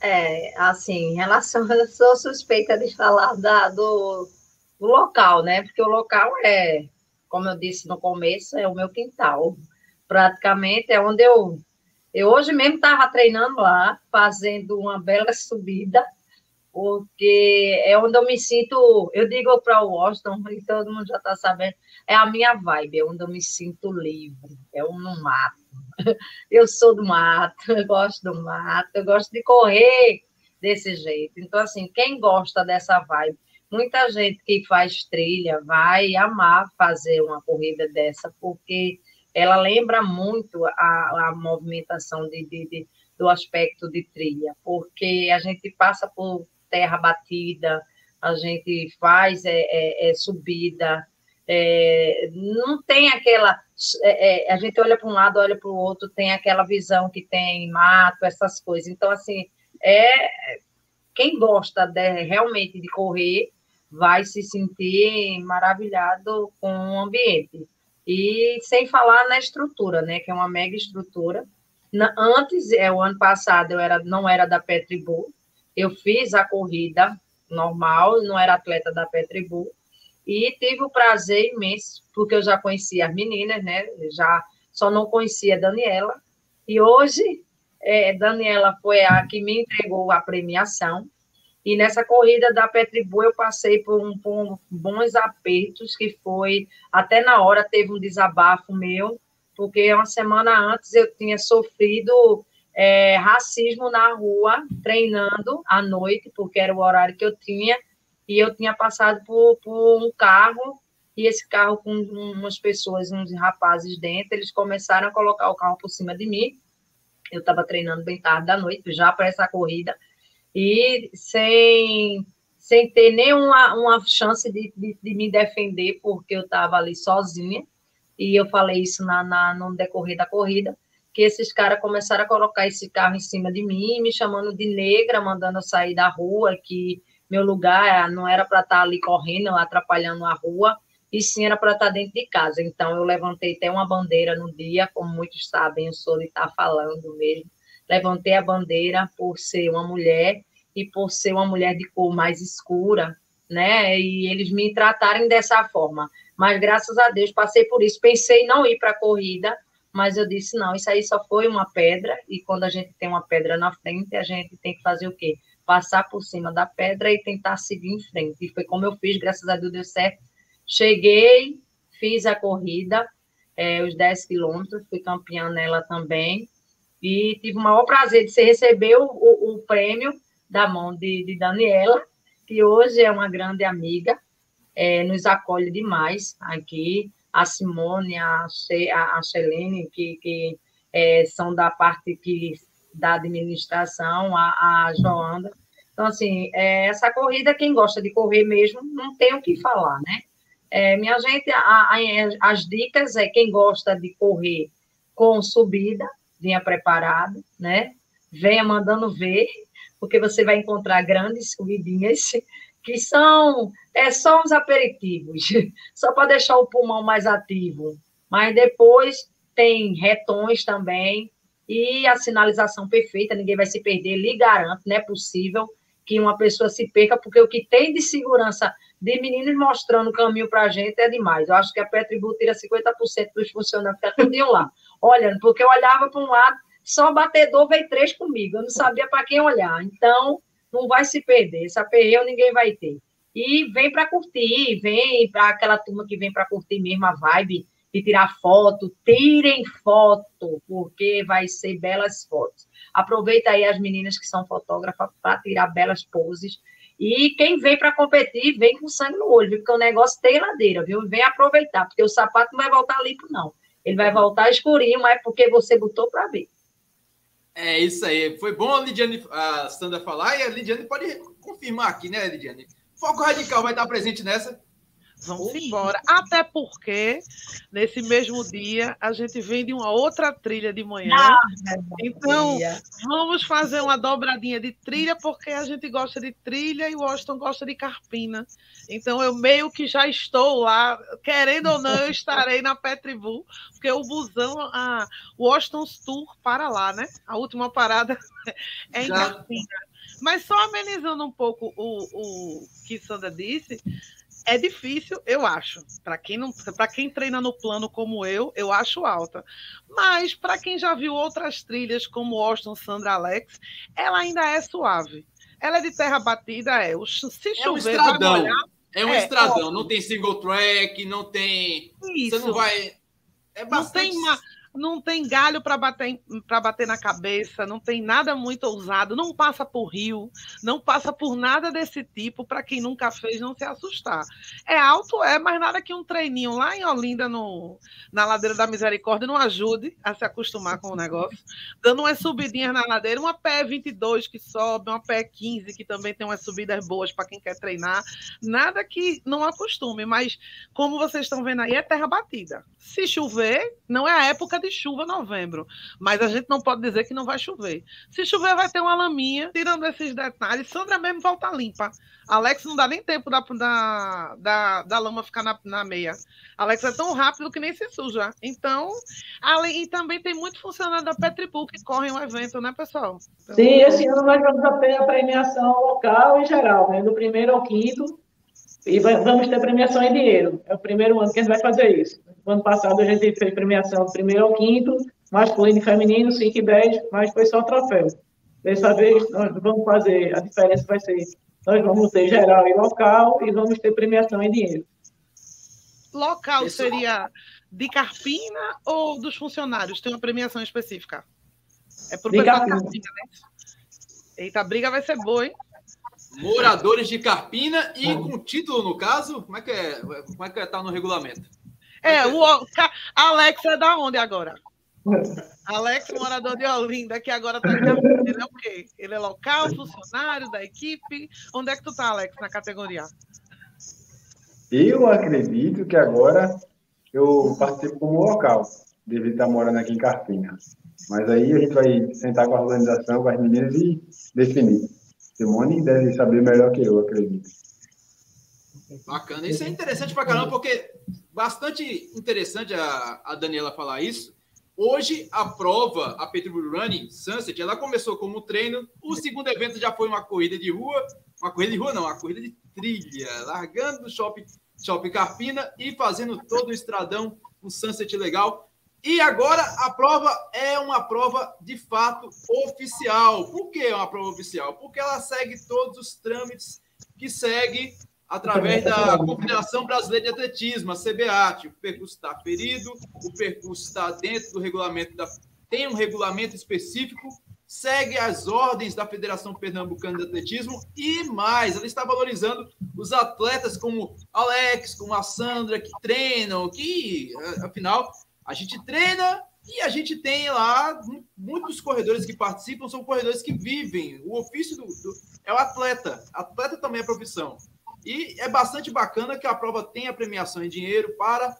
S6: É, assim, em relação, eu sou suspeita de falar da, do, do local, né? Porque o local é, como eu disse no começo, é o meu quintal. Praticamente é onde eu. Eu hoje mesmo estava treinando lá, fazendo uma bela subida, porque é onde eu me sinto. Eu digo para o Washington, e todo mundo já está sabendo, é a minha vibe, é onde eu me sinto livre, é um no mato. Eu sou do mato, eu gosto do mato, eu gosto de correr desse jeito. Então, assim, quem gosta dessa vibe, muita gente que faz trilha vai amar fazer uma corrida dessa, porque ela lembra muito a, a movimentação de, de, de, do aspecto de trilha, porque a gente passa por terra batida, a gente faz é, é, é subida, é, não tem aquela. É, é, a gente olha para um lado, olha para o outro, tem aquela visão que tem mato, essas coisas. Então, assim, é quem gosta de, realmente de correr vai se sentir maravilhado com o ambiente. E sem falar na estrutura, né, que é uma mega estrutura. Na, antes, é, o ano passado, eu era, não era da Petribu, eu fiz a corrida normal, não era atleta da Petribu, e tive o prazer imenso, porque eu já conhecia as meninas, né? Já só não conhecia a Daniela. E hoje, é, Daniela foi a que me entregou a premiação. E nessa corrida da Petribu eu passei por, um, por bons apertos, que foi, até na hora teve um desabafo meu, porque uma semana antes eu tinha sofrido é, racismo na rua, treinando à noite, porque era o horário que eu tinha, e eu tinha passado por, por um carro, e esse carro com umas pessoas, uns rapazes dentro, eles começaram a colocar o carro por cima de mim. Eu estava treinando bem tarde da noite, já para essa corrida, e sem, sem ter nenhuma uma chance de, de, de me defender, porque eu estava ali sozinha, e eu falei isso na, na, no decorrer da corrida, que esses caras começaram a colocar esse carro em cima de mim, me chamando de negra, mandando eu sair da rua, que meu lugar não era para estar tá ali correndo, atrapalhando a rua, e sim era para estar tá dentro de casa. Então, eu levantei até uma bandeira no dia, como muitos sabem, eu sou de estar tá falando mesmo. Levantei a bandeira por ser uma mulher e por ser uma mulher de cor mais escura, né? E eles me tratarem dessa forma. Mas graças a Deus passei por isso. Pensei em não ir para a corrida, mas eu disse não, isso aí só foi uma pedra e quando a gente tem uma pedra na frente, a gente tem que fazer o quê? passar por cima da pedra e tentar seguir em frente. E foi como eu fiz, graças a Deus deu certo. Cheguei, fiz a corrida, é, os 10 quilômetros, fui campeã nela também. E tive o maior prazer de receber o, o, o prêmio da mão de, de, Daniela, que hoje é uma grande amiga, é, nos acolhe demais aqui. A Simone, a, a, a Chelene, que, que é, são da parte que da administração, a, a Joanda. Então, assim, é, essa corrida, quem gosta de correr mesmo, não tem o que falar, né? É, minha gente, a, a, as dicas é quem gosta de correr com subida, venha preparado, né? Venha mandando ver, porque você vai encontrar grandes subidinhas que são é, só uns aperitivos, só para deixar o pulmão mais ativo. Mas depois tem retões também, e a sinalização perfeita, ninguém vai se perder, lhe garanto, não é possível que uma pessoa se perca, porque o que tem de segurança de meninos mostrando o caminho para a gente é demais. Eu acho que a Petribu tira 50% dos funcionários que atendiam lá, olhando, porque eu olhava para um lado, só batedor veio três comigo, eu não sabia para quem olhar. Então, não vai se perder, esse aperreio ninguém vai ter. E vem para curtir, vem para aquela turma que vem para curtir mesmo a vibe de tirar foto, tirem foto, porque vai ser belas fotos. Aproveita aí as meninas que são fotógrafas para tirar belas poses. E quem vem para competir, vem com sangue no olho, viu? porque o negócio tem ladeira, viu? Vem aproveitar, porque o sapato não vai voltar limpo, não. Ele vai voltar escurinho, mas é porque você botou para ver.
S1: É isso aí. Foi bom a Lidiane, a Sandra falar, e a Lidiane pode confirmar aqui, né, Lidiane? Foco Radical vai estar presente nessa.
S2: Vamos embora. Até porque, nesse mesmo dia, a gente vem de uma outra trilha de manhã. Ah, então, vamos fazer uma dobradinha de trilha, porque a gente gosta de trilha e o Washington gosta de carpina. Então, eu meio que já estou lá, querendo ou não, eu estarei na Petribu, porque o busão, a Washington's Tour para lá, né? A última parada é em já. Carpina. Mas só amenizando um pouco o, o que Sandra disse, é difícil, eu acho. Para quem não, para quem treina no plano como eu, eu acho alta. Mas para quem já viu outras trilhas como Austin, Sandra Alex, ela ainda é suave. Ela é de terra batida, é. Se
S1: é um estradão. é um é, estradão, não tem single track, não tem. Isso. Você não vai.
S2: É bastante. Não tem uma não tem galho para bater, bater na cabeça, não tem nada muito ousado, não passa por rio, não passa por nada desse tipo, para quem nunca fez não se assustar. É alto, é, mas nada que um treininho lá em Olinda, no, na Ladeira da Misericórdia, não ajude a se acostumar com o negócio. Dando umas subidinhas na ladeira, uma pé 22 que sobe, uma pé 15 que também tem umas subidas boas para quem quer treinar. Nada que não acostume, mas como vocês estão vendo aí, é terra batida. Se chover, não é a época de chuva novembro, mas a gente não pode dizer que não vai chover. Se chover, vai ter uma laminha, tirando esses detalhes. Sandra mesmo volta limpa. Alex não dá nem tempo da, da, da, da lama ficar na, na meia. Alex é tão rápido que nem se suja. Então, além, e também tem muito funcionário da Petripool que correm o evento, né, pessoal?
S3: Então, Sim, esse ano nós vamos ter a premiação local e geral, né? do primeiro ao quinto. E vamos ter premiação em dinheiro. É o primeiro ano que a gente vai fazer isso. No ano passado a gente fez premiação do primeiro ao quinto, masculino e feminino, 5 e 10, mas foi só troféu. Dessa vez nós vamos fazer, a diferença vai ser, nós vamos ter geral e local e vamos ter premiação em dinheiro.
S2: Local seria de Carpina ou dos funcionários? Tem uma premiação específica? É por de Carpina, né? Eita, a briga vai ser boa, hein?
S1: Moradores de Carpina e com título, no caso, como é que é? Como é que tá no regulamento?
S2: É, o Alex é da onde agora? Alex, morador de Olinda, que agora tá Ele é o quê? Ele é local, funcionário da equipe? Onde é que tu tá, Alex, na categoria?
S4: Eu acredito que agora eu participo como local, devido estar morando aqui em Carpina. Mas aí a gente vai sentar com a organização, com as meninas e definir. Simone deve saber melhor que eu, acredito.
S1: Bacana. Isso é interessante pra caramba, porque bastante interessante a, a Daniela falar isso. Hoje, a prova, a Petrol Running Sunset, ela começou como treino. O segundo evento já foi uma corrida de rua. Uma corrida de rua, não, uma corrida de trilha. Largando do shopping, shopping Carpina e fazendo todo o estradão, um sunset legal. E agora a prova é uma prova de fato oficial. Por que é uma prova oficial? Porque ela segue todos os trâmites que segue através da Confederação Brasileira de Atletismo, a CBAT. O percurso está ferido, o percurso está dentro do regulamento da. Tem um regulamento específico, segue as ordens da Federação Pernambucana de Atletismo e mais, ela está valorizando os atletas como Alex, como a Sandra, que treinam, que, afinal, a gente treina e a gente tem lá muitos corredores que participam, são corredores que vivem. O ofício do, do, é o atleta. Atleta também é profissão. E é bastante bacana que a prova tenha premiação em dinheiro para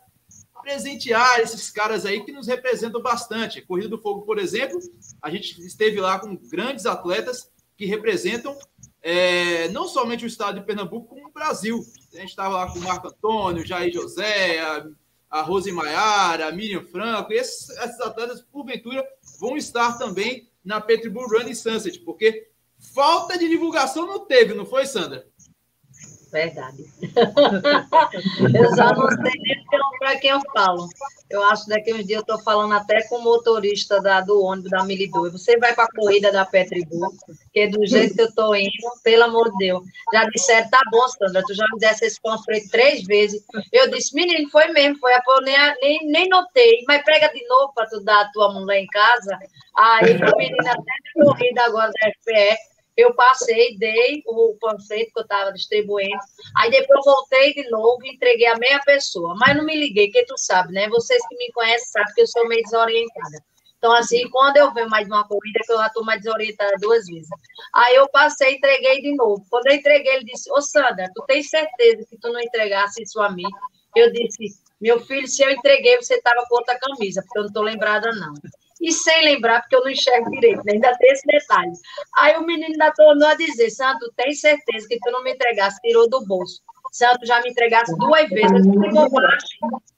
S1: presentear esses caras aí que nos representam bastante. Corrida do Fogo, por exemplo, a gente esteve lá com grandes atletas que representam é, não somente o estado de Pernambuco, como o Brasil. A gente estava lá com o Marco Antônio, Jair José, a, a Rose Maiara, a Miriam Franco, e esses, esses atletas, porventura, vão estar também na Petribull Running Sunset, porque falta de divulgação não teve, não foi, Sandra?
S6: Verdade. eu já não sei nem para quem eu falo. Eu acho que daqui uns dias eu estou falando até com o motorista da, do ônibus da Milidor. Você vai para a corrida da Petribu, porque do jeito que eu estou indo, pelo amor de Deus. Já disseram, tá bom, Sandra, tu já me desse esse panfleto três vezes. Eu disse, menino, foi mesmo, foi. Eu nem, nem, nem notei, mas prega de novo para tu dar a tua mulher em casa. Aí o menino até de corrida agora da FPE Eu passei, dei o panfleto que eu estava distribuindo, aí depois voltei de novo e entreguei a meia pessoa. Mas não me liguei, que tu sabe, né? Vocês que me conhecem sabem que eu sou meio desorientada. Então, assim, quando eu venho mais uma corrida, que eu já estou mais desorientada duas vezes. Aí eu passei e entreguei de novo. Quando eu entreguei, ele disse, ô Sandra, tu tem certeza que tu não entregasse isso a mim? Eu disse, meu filho, se eu entreguei, você estava com outra camisa, porque eu não estou lembrada, não e sem lembrar, porque eu não enxergo direito, né? ainda tem esse detalhe. Aí o menino ainda tornou a dizer, Santo, tem certeza que tu não me entregasse, tirou do bolso. Santo, já me entregasse duas vezes,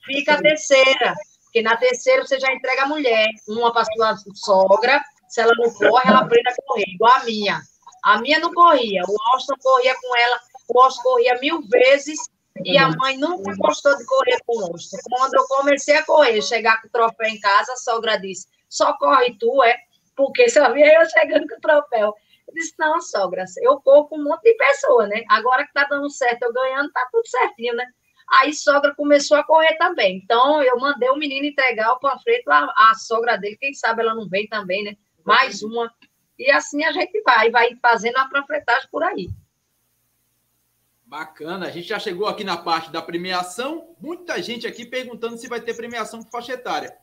S6: fica a terceira, porque na terceira você já entrega a mulher, uma para sua sogra, se ela não corre, ela aprende a correr, igual a minha. A minha não corria, o Austin corria com ela, o Austin corria mil vezes, e a mãe nunca gostou de correr com o Austin. Quando eu comecei a correr, chegar com o troféu em casa, a sogra disse, só corre tu, é? Porque só via eu chegando com o troféu. Eu disse, não, sogra, eu corro com um monte de pessoa, né? Agora que tá dando certo, eu ganhando, tá tudo certinho, né? Aí sogra começou a correr também. Então, eu mandei o menino entregar o panfleto à, à sogra dele. Quem sabe ela não vem também, né? Mais uma. E assim a gente vai, vai fazendo a panfletagem por aí.
S1: Bacana, a gente já chegou aqui na parte da premiação. Muita gente aqui perguntando se vai ter premiação por faixa etária.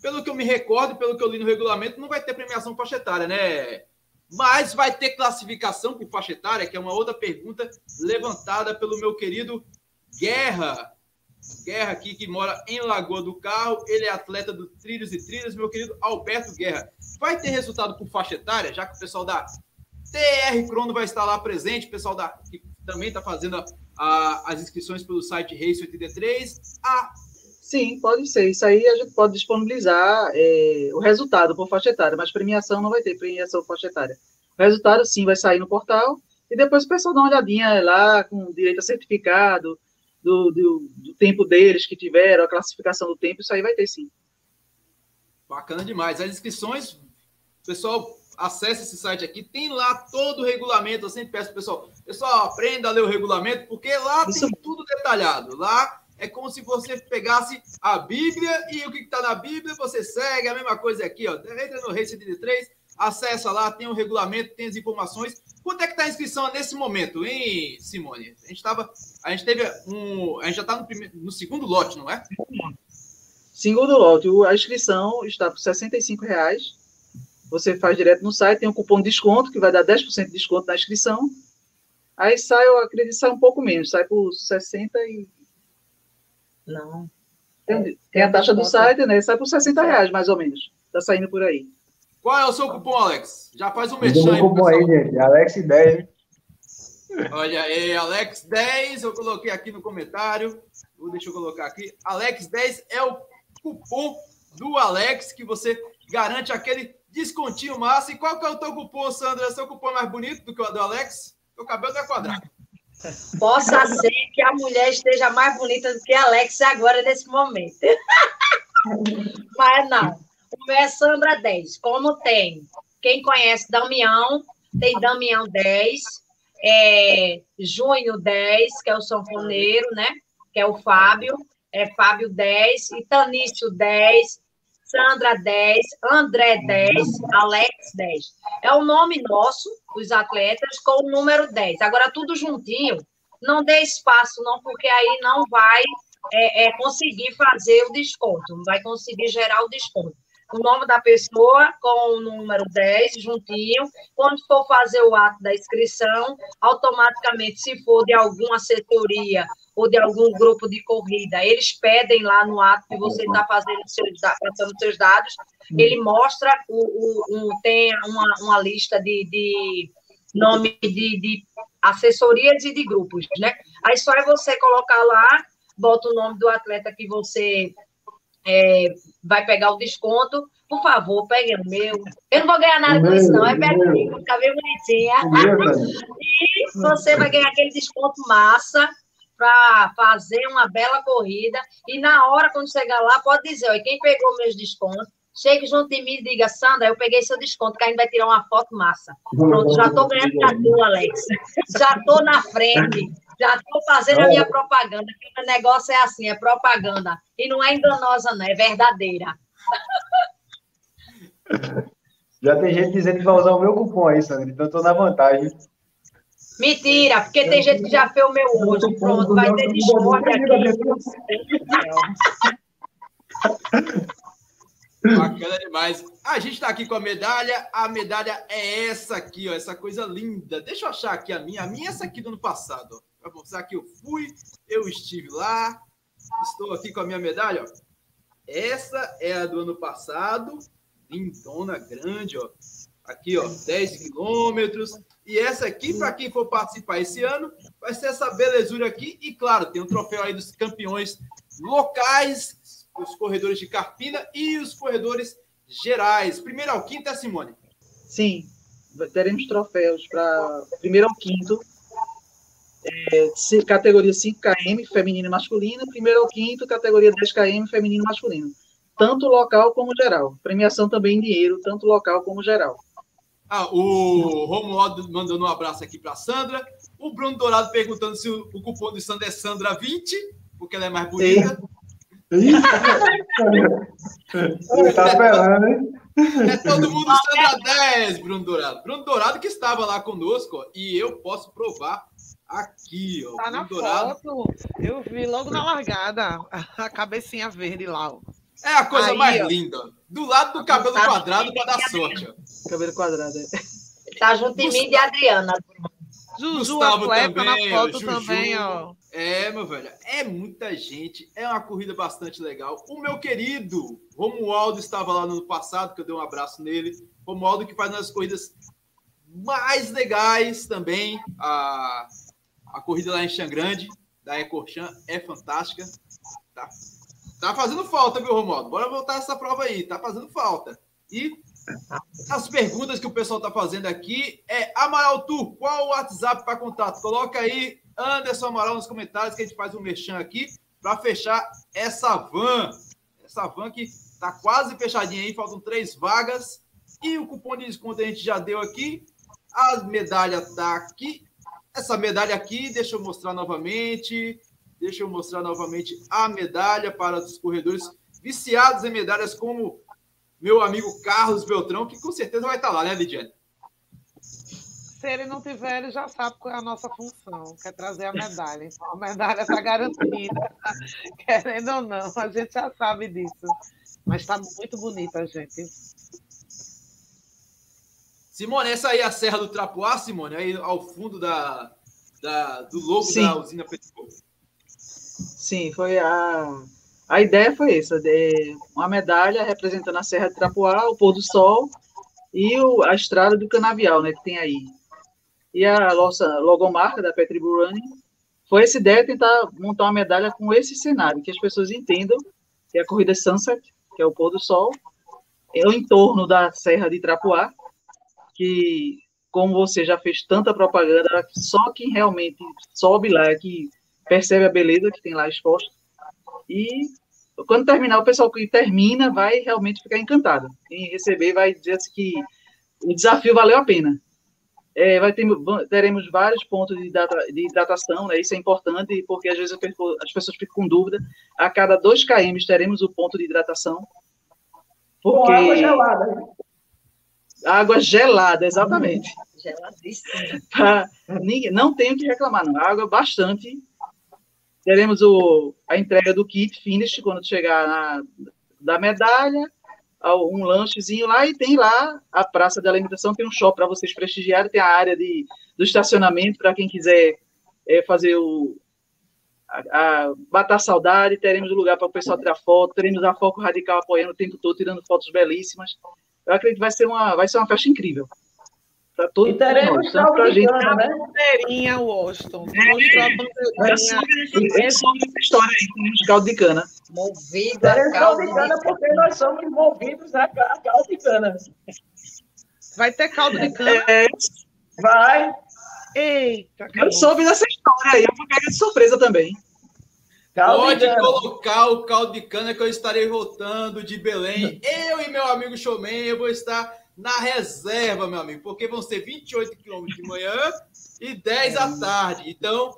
S1: Pelo que eu me recordo, pelo que eu li no regulamento, não vai ter premiação faixa etária, né? Mas vai ter classificação por faixa etária, que é uma outra pergunta levantada pelo meu querido Guerra. Guerra aqui, que mora em Lagoa do Carro. Ele é atleta do Trilhos e Trilhas, meu querido Alberto Guerra. Vai ter resultado por faixa etária, já que o pessoal da TR Crono vai estar lá presente, o pessoal da, que também está fazendo a, as inscrições pelo site Race 83. A
S5: Sim, pode ser. Isso aí a gente pode disponibilizar é, o resultado por faixa etária, mas premiação não vai ter premiação por faixa etária. O resultado, sim, vai sair no portal e depois o pessoal dá uma olhadinha lá com direito a certificado do, do, do tempo deles que tiveram, a classificação do tempo, isso aí vai ter sim.
S1: Bacana demais. As inscrições, pessoal, acesse esse site aqui, tem lá todo o regulamento. Eu sempre peço, pessoal, pessoal, aprenda a ler o regulamento, porque lá isso. tem tudo detalhado. Lá é como se você pegasse a Bíblia e o que está na Bíblia você segue, a mesma coisa aqui, ó. Entra no Rei 73, acessa lá, tem o regulamento, tem as informações. Quanto é que está a inscrição nesse momento, hein, Simone? A gente estava. A gente teve um. A gente já está no, no segundo lote, não é?
S5: Segundo lote, a inscrição está por R$ reais. Você faz direto no site, tem um cupom de desconto que vai dar 10% de desconto na inscrição. Aí sai, eu acredito, sai um pouco menos, sai por 60 e
S6: não.
S5: Tem, tem a taxa do site, né? Sai por 60 reais, mais ou menos. Tá saindo por aí.
S1: Qual é o seu cupom, Alex? Já faz um merchan
S4: aí. cupom aí, gente. Alex 10.
S1: Olha aí, Alex 10. Eu coloquei aqui no comentário. Deixa eu colocar aqui. Alex 10 é o cupom do Alex que você garante aquele descontinho massa. E qual que é o teu cupom, Sandra? Seu cupom é mais bonito do que o do Alex? O cabelo é quadrado.
S6: Possa ser que a mulher esteja mais bonita do que a Alex agora, nesse momento. Mas não. O meu é Sandra 10. Como tem? Quem conhece Damião, tem Damião 10. É, Junho 10, que é o sanfoneiro, né? Que é o Fábio. É Fábio 10. E Tanício 10. Sandra 10, André 10, Alex 10. É o nome nosso, os atletas, com o número 10. Agora, tudo juntinho, não dê espaço, não, porque aí não vai é, é, conseguir fazer o desconto, não vai conseguir gerar o desconto. O nome da pessoa com o número 10 juntinho. Quando for fazer o ato da inscrição, automaticamente, se for de alguma assessoria ou de algum grupo de corrida, eles pedem lá no ato que você está fazendo seus, passando seus dados, ele mostra o, o, o tem uma, uma lista de, de nome de, de assessorias e de grupos, né? Aí só é você colocar lá, bota o nome do atleta que você é, vai pegar o desconto. Por favor, pegue o meu. Eu não vou ganhar nada com isso, não. É pertinho, fica bem bonitinha. e você vai ganhar aquele desconto massa para fazer uma bela corrida. E na hora, quando chegar lá, pode dizer: olha, quem pegou meus descontos, chegue junto de mim e diga: Sandra, eu peguei seu desconto, que a gente vai tirar uma foto massa. Pronto, já estou ganhando para tu, Alex. Já estou na frente. Já estou fazendo a minha propaganda, que o negócio é assim, é propaganda. E não é enganosa, não, é verdadeira.
S4: Já tem gente dizendo que vai usar o meu cupom aí, Sandra, então eu tô na vantagem.
S6: Mentira, porque tem gente que já fez o meu hoje. Pronto, vai ter discórdia
S1: aqui. Bacana demais. A gente está aqui com a medalha. A medalha é essa aqui, ó, essa coisa linda. Deixa eu achar aqui a minha. A minha é essa aqui do ano passado. Para mostrar que eu fui, eu estive lá. Estou aqui com a minha medalha. Ó. Essa é a do ano passado. Lindona, grande, ó. Aqui, ó, 10 quilômetros. E essa aqui, para quem for participar esse ano, vai ser essa belezura aqui. E, claro, tem um troféu aí dos campeões locais os corredores de Carpina e os corredores gerais. Primeiro ao quinto é Simone.
S5: Sim, teremos troféus para primeiro ao quinto, é, categoria 5km feminino e masculino, primeiro ao quinto, categoria 10km feminino e masculino. Tanto local como geral. Premiação também em dinheiro, tanto local como geral.
S1: Ah, o Romualdo mandando um abraço aqui para Sandra. O Bruno Dourado perguntando se o, o cupom de Sandra é Sandra 20, porque ela é mais bonita. Sim. Ele
S4: tá apelando, hein?
S1: É todo mundo Sandra 10, Bruno Dourado. Bruno Dourado que estava lá conosco, ó, e eu posso provar aqui, ó.
S2: Tá na Dourado. foto. Eu vi logo na largada a cabecinha verde lá, ó.
S1: É a coisa Aí, mais ó. linda. Do lado do cabelo tá quadrado para dar sorte, ó.
S5: Cabelo quadrado, é.
S6: Tá junto em mim de Adriana.
S2: Juju, Gustavo a também, na foto Juju. também, ó.
S1: É, meu velho, é muita gente, é uma corrida bastante legal. O meu querido Romualdo estava lá no ano passado, que eu dei um abraço nele. Romualdo que faz nas corridas mais legais também. A, a corrida lá em Xangrande, da Ecorchan, é fantástica. Tá, tá fazendo falta, viu, Romualdo? Bora voltar essa prova aí, tá fazendo falta. E as perguntas que o pessoal tá fazendo aqui é Amaral Tour, qual o WhatsApp para contato? Coloca aí Anderson Amaral nos comentários que a gente faz um merchan aqui para fechar essa van. Essa van que está quase fechadinha aí, faltam três vagas. E o cupom de desconto a gente já deu aqui. A medalha está aqui. Essa medalha aqui, deixa eu mostrar novamente. Deixa eu mostrar novamente a medalha para os corredores viciados em medalhas, como meu amigo Carlos Beltrão, que com certeza vai estar lá, né, Lidiane?
S2: se ele não tiver, ele já sabe qual é a nossa função, que é trazer a medalha. Então, a medalha está garantida, querendo ou não, a gente já sabe disso. Mas está muito bonita, gente.
S1: Simone, essa aí é a Serra do Trapoá, Simone, aí ao fundo da, da do logo Sim. da usina Petrol.
S5: Sim, foi a. A ideia foi essa, de uma medalha representando a Serra do Trapoá, o pôr do sol e o, a estrada do canavial, né, que tem aí e a nossa logomarca da Petribu Running foi essa ideia tentar montar uma medalha com esse cenário, que as pessoas entendam que a corrida Sunset, que é o pôr do sol, é o entorno da Serra de Trapuá, que, como você já fez tanta propaganda, só quem realmente sobe lá é que percebe a beleza que tem lá exposta. E quando terminar, o pessoal que termina vai realmente ficar encantado. Quem receber vai dizer assim que o desafio valeu a pena. É, vai ter, teremos vários pontos de, data, de hidratação, né? isso é importante, porque às vezes as pessoas ficam com dúvida. A cada 2 km teremos o ponto de hidratação.
S3: Porque... Com água gelada.
S5: Água gelada, exatamente.
S6: Geladíssima.
S5: não tenho que reclamar, não. Água bastante. Teremos o, a entrega do kit finish quando chegar na, da medalha um lanchezinho lá e tem lá a praça de alimentação, tem um shopping para vocês prestigiarem, tem a área de, do estacionamento para quem quiser é, fazer o a, a, matar saudade, teremos lugar para o pessoal tirar foto, teremos a Foco Radical apoiando o tempo todo, tirando fotos belíssimas. Eu acredito que vai ser uma, vai ser uma festa incrível.
S3: Para todo e teremos para a gente.
S2: A bandeirinha, Washington. É, Mostrou a bandeirinha.
S5: É sobre essa história aí, com caldo de cana.
S6: Movida
S3: a caldo de cana, porque nós somos movidos a caldo de cana.
S2: Vai ter caldo de cana?
S3: É, vai.
S2: Eita,
S5: Eu soube dessa história aí, eu vou pegar de surpresa também.
S1: Caldo Pode colocar o caldo de cana que eu estarei voltando de Belém. Eu e amigo Showman, eu vou estar na reserva, meu amigo, porque vão ser 28 quilômetros de manhã e 10 à tarde. Então,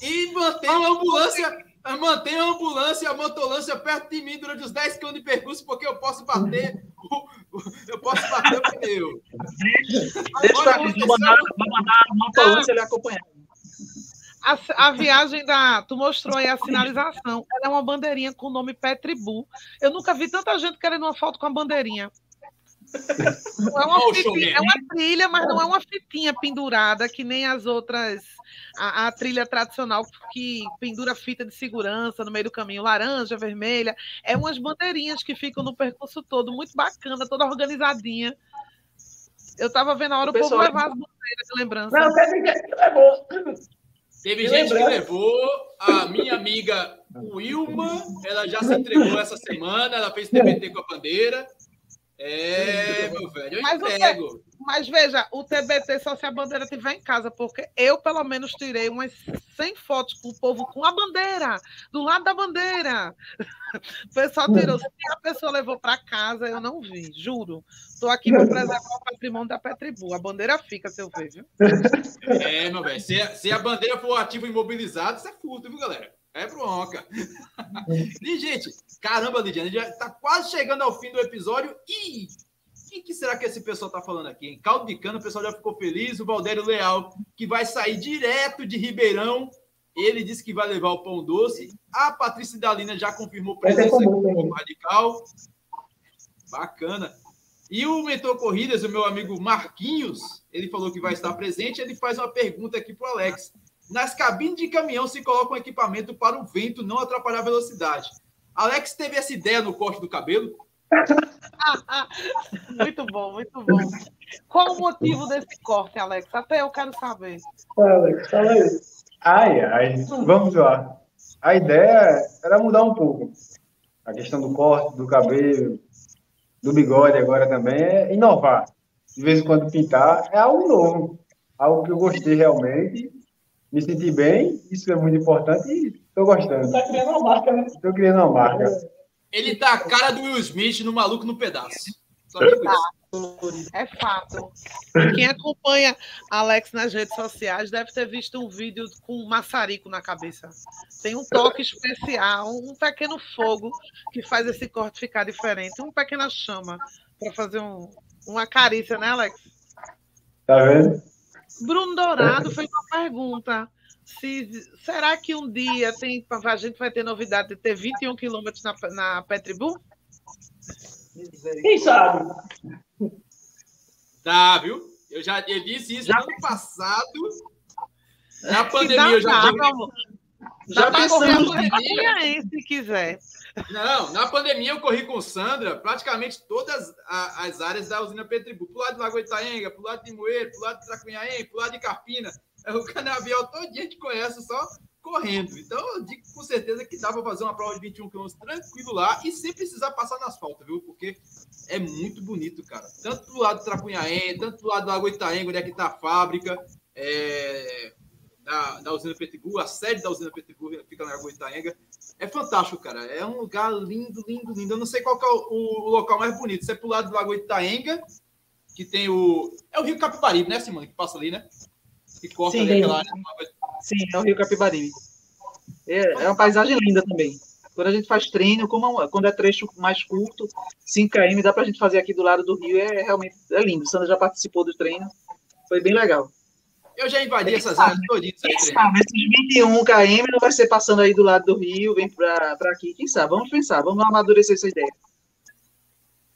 S1: e mantém a ambulância, mantém a ambulância, a motolância perto de mim durante os 10 quilômetros de percurso, porque eu posso bater eu posso bater o pneu.
S5: Deixa eu mandar, vou mandar uma ambulância ele acompanhar.
S2: A, a, viagem da. Tu mostrou aí a sinalização. Ela é uma bandeirinha com o nome Petribu. Eu nunca vi tanta gente querendo uma foto com a bandeirinha. Não é, uma fitinha, é uma trilha, mas não é uma fitinha pendurada que nem as outras. A, a, trilha tradicional que pendura fita de segurança no meio do caminho, laranja, vermelha. É umas bandeirinhas que ficam no percurso todo, muito bacana, toda organizadinha. Eu estava vendo a hora o, o povo levar as bandeiras de lembrança. Não, teve gente
S1: Teve gente que levou. A minha amiga Wilma, ela já se entregou essa semana, ela fez TBT com a bandeira. É, meu velho, eu mas, entrego.
S2: Mas veja, o TBT só se a bandeira estiver em casa, porque eu, pelo menos, tirei umas 100 fotos com o povo com a bandeira, do lado da bandeira. O pessoal tirou. Se a pessoa levou para casa, eu não vi, juro. Estou aqui para preservar o patrimônio da Petribu. A bandeira fica, se eu ver, viu?
S1: É, meu velho. Se, se a bandeira for ativo imobilizado, isso é furto, viu, galera? É bronca. e, gente, caramba, Lidiane, já está quase chegando ao fim do episódio. E o que será que esse pessoal está falando aqui? Em caldo de cana, o pessoal já ficou feliz. O Valdério Leal, que vai sair direto de Ribeirão. Ele disse que vai levar o pão doce. A Patrícia Dalina já confirmou presença aqui no Radical. Bacana. E o Mentor Corridas, o meu amigo Marquinhos, ele falou que vai estar presente. Ele faz uma pergunta aqui para o Alex. Nas cabines de caminhão se coloca um equipamento para o vento não atrapalhar a velocidade. Alex teve essa ideia no corte do cabelo?
S2: muito bom, muito bom. Qual o motivo desse corte, Alex? Até eu quero saber.
S4: Alex, fala aí. Ai, ai, vamos lá. A ideia era mudar um pouco. A questão do corte, do cabelo, do bigode agora também é inovar. De vez em quando pintar é algo novo. Algo que eu gostei realmente me senti bem, isso é muito importante e estou gostando. Está criando uma marca, né? Estou criando uma marca.
S1: Ele tá a cara do Will Smith no Maluco no Pedaço.
S2: É fato. Quem acompanha Alex nas redes sociais deve ter visto um vídeo com um maçarico na cabeça. Tem um toque especial, um pequeno fogo que faz esse corte ficar diferente, uma pequena chama para fazer um, uma carícia, né, Alex?
S4: Tá vendo?
S2: Bruno Dourado fez uma pergunta. Se, será que um dia tem, a gente vai ter novidade de ter 21 quilômetros na, na Petribu?
S3: Quem sabe?
S1: Tá, viu? Eu já eu disse isso já ano passado. Na pandemia, eu já.
S2: Dá, já pensamos. Pandemia, se quiser.
S1: Não, na pandemia eu corri com Sandra praticamente todas as áreas da usina Petribu. Pro lado de Lagoa Itaenga, pro lado de Moeiro, pro lado de Tracunhaém, pro lado de Carpina. O canavial todo dia a gente conhece só correndo. Então, eu digo com certeza que dá para fazer uma prova de 21 km tranquilo lá e sem precisar passar na asfalto, viu? Porque é muito bonito, cara. Tanto do lado de Tracunhaém, tanto do lado da Lagoa Itaenga, onde é que tá a fábrica. É, da, da usina Petigu, a sede da usina Petigu fica na Lagoa Itaenga. É fantástico, cara. É um lugar lindo, lindo, lindo. Eu não sei qual é o, o, local mais bonito. Você é pro lado do Lagoa Itaenga, que tem o. É o Rio Capibaribe, né, Simone? Que passa ali, né? Que corta Sim, ali aquela área.
S5: Sim, é o Rio Capibaribe. É, é uma paisagem linda também. Quando a gente faz treino, como, quando é trecho mais curto, 5 km, dá pra gente fazer aqui do lado do rio, é realmente é lindo. Sandra já participou do treino, foi bem legal.
S1: Eu já invadi essas áreas todinhas.
S5: Esses 21 km não vai ser passando aí do lado do rio, vem para aqui. Quem sabe? Vamos pensar, vamos amadurecer essa ideia.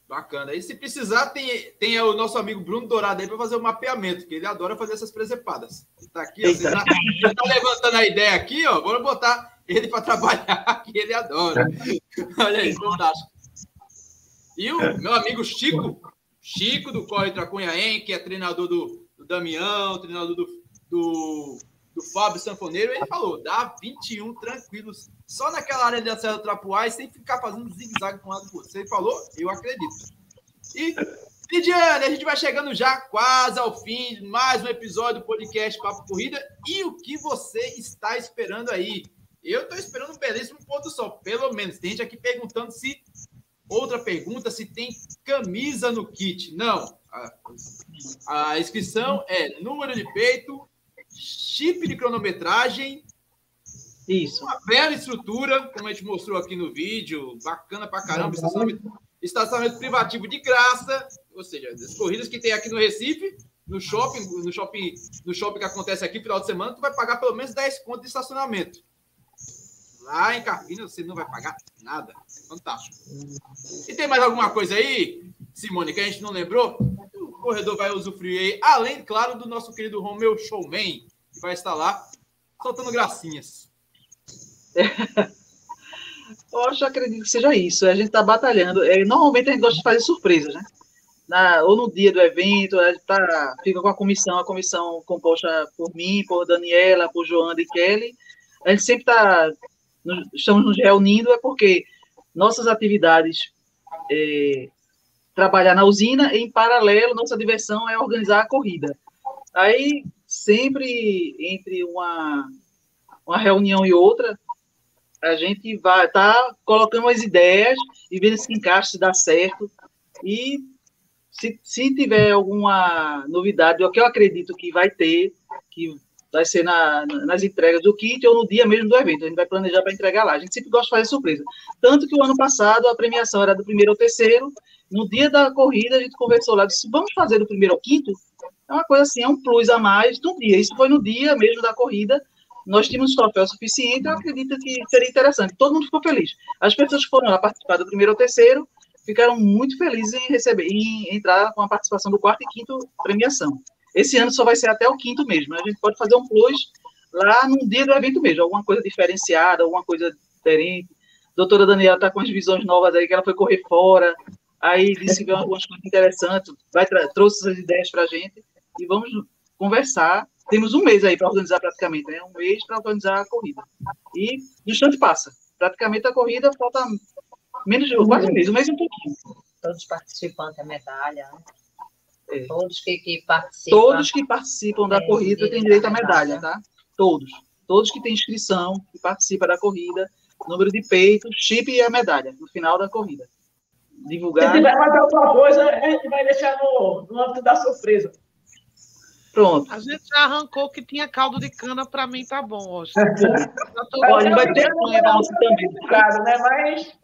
S1: Bacana. E se precisar, tem, tem o nosso amigo Bruno Dourado aí para fazer o mapeamento, que ele adora fazer essas presepadas. Ele está aqui, ó, você está tá levantando a ideia aqui, ó. Vamos botar ele para trabalhar, que ele adora. Olha aí, fantástico. E o meu amigo Chico, Chico do Corre Tracunhaém, que é treinador do, Damião, treinador do, do, do Fábio Sanfoneiro, ele falou: dá 21 tranquilos, só naquela área Serra do Trapuá, sem ficar fazendo zigue-zague com um lado do outro. Ele falou, eu acredito. E, Lidiane, a gente vai chegando já quase ao fim de mais um episódio do podcast Papo Corrida. E o que você está esperando aí? Eu estou esperando um belíssimo ponto sol, pelo menos. Tem gente aqui perguntando se. Outra pergunta: se tem camisa no kit. Não. A, a inscrição é número de peito, chip de cronometragem.
S5: Isso.
S1: Uma bela estrutura, como a gente mostrou aqui no vídeo, bacana pra caramba, estacionamento, estacionamento privativo de graça, ou seja, as corridas que tem aqui no Recife, no shopping, no shopping, no shopping que acontece aqui no final de semana, tu vai pagar pelo menos 10 contos de estacionamento. Lá em Carpina você não vai pagar nada. Fantástico. E tem mais alguma coisa aí, Simone, que a gente não lembrou? O corredor vai usufruir aí, além, claro, do nosso querido Romeu Showman, que vai estar lá soltando gracinhas.
S5: Eu acredito que seja isso. A gente está batalhando. É, normalmente a gente gosta de fazer surpresas, né? Na, ou no dia do evento, a gente tá, fica com a comissão, a comissão composta por mim, por Daniela, por Joana e Kelly. A gente sempre está estamos nos reunindo é porque nossas atividades é, trabalhar na usina em paralelo, nossa diversão é organizar a corrida. Aí, sempre entre uma, uma reunião e outra, a gente vai tá colocando as ideias e vendo se encaixa, se dá certo. E se, se tiver alguma novidade, o que eu acredito que vai ter, que vai ser na, nas entregas do kit ou no dia mesmo do evento. A gente vai planejar para entregar lá. A gente sempre gosta de fazer surpresa. Tanto que o ano passado a premiação era do primeiro ao terceiro. No dia da corrida, a gente conversou lá, disse: vamos fazer do primeiro ao quinto? É uma coisa assim, é um plus a mais no dia. Isso foi no dia mesmo da corrida. Nós tínhamos troféu suficiente, eu acredito que seria interessante. Todo mundo ficou feliz. As pessoas que foram lá participar do primeiro ao terceiro ficaram muito felizes em receber, em entrar com a participação do quarto e quinto premiação. Esse ano só vai ser até o quinto mesmo. A gente pode fazer um plus lá no dia do evento mesmo, alguma coisa diferenciada, alguma coisa diferente. A doutora Daniela está com as visões novas aí, que ela foi correr fora, aí disse que algumas coisas interessantes, vai trouxe essas ideias para a gente e vamos conversar. Temos um mês aí para organizar praticamente, né? Um mês para organizar a corrida. E no instante passa. Praticamente a corrida falta menos de quase um mês, um mês e um pouquinho.
S6: Todos os participantes a medalha, né? É. Todos que, que, participam.
S5: Todos que participam da é, corrida têm direito à medalha, tá? Todos. Todos que têm inscrição, que participam da corrida, número de peito, chip e a medalha no final da corrida. Divulgar.
S3: Se tiver mais alguma coisa, a gente vai deixar no, no âmbito da surpresa.
S2: Pronto. A gente já arrancou que tinha caldo de cana, para mim tá bom hoje.
S3: Olha, vai ter nosso também. Né? Mas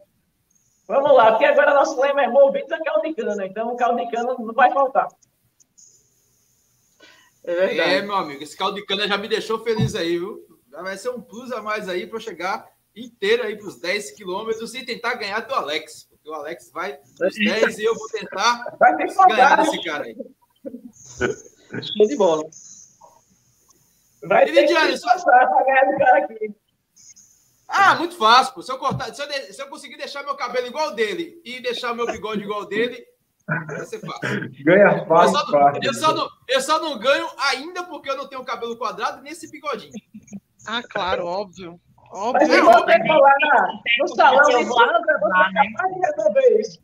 S3: Vamos lá, porque agora nosso lema é movidos a caldo de cana, então o caldo de cana não vai faltar.
S1: É, é, meu amigo, esse caldo de cana já me deixou feliz aí, viu? Vai ser um plus a mais aí para chegar inteiro aí para os 10 quilômetros e tentar ganhar do Alex. Porque o Alex vai os 10 e eu vou tentar ganhar desse cara aí.
S5: Show de bola.
S3: Vai ter que passar para ganhar do cara aqui.
S1: Ah, muito fácil. Pô. Se eu cortar, se eu, de, se eu conseguir deixar meu cabelo igual dele e deixar meu bigode igual dele, vai ser fácil.
S4: Ganha fácil.
S1: Eu só, não, eu, só não, eu só não ganho ainda porque eu não tenho cabelo quadrado nesse bigodinho.
S2: Ah, claro, óbvio.
S3: Óbvio. Mas eu vou ter que falar no salão de Sandra, você é capaz de resolver isso.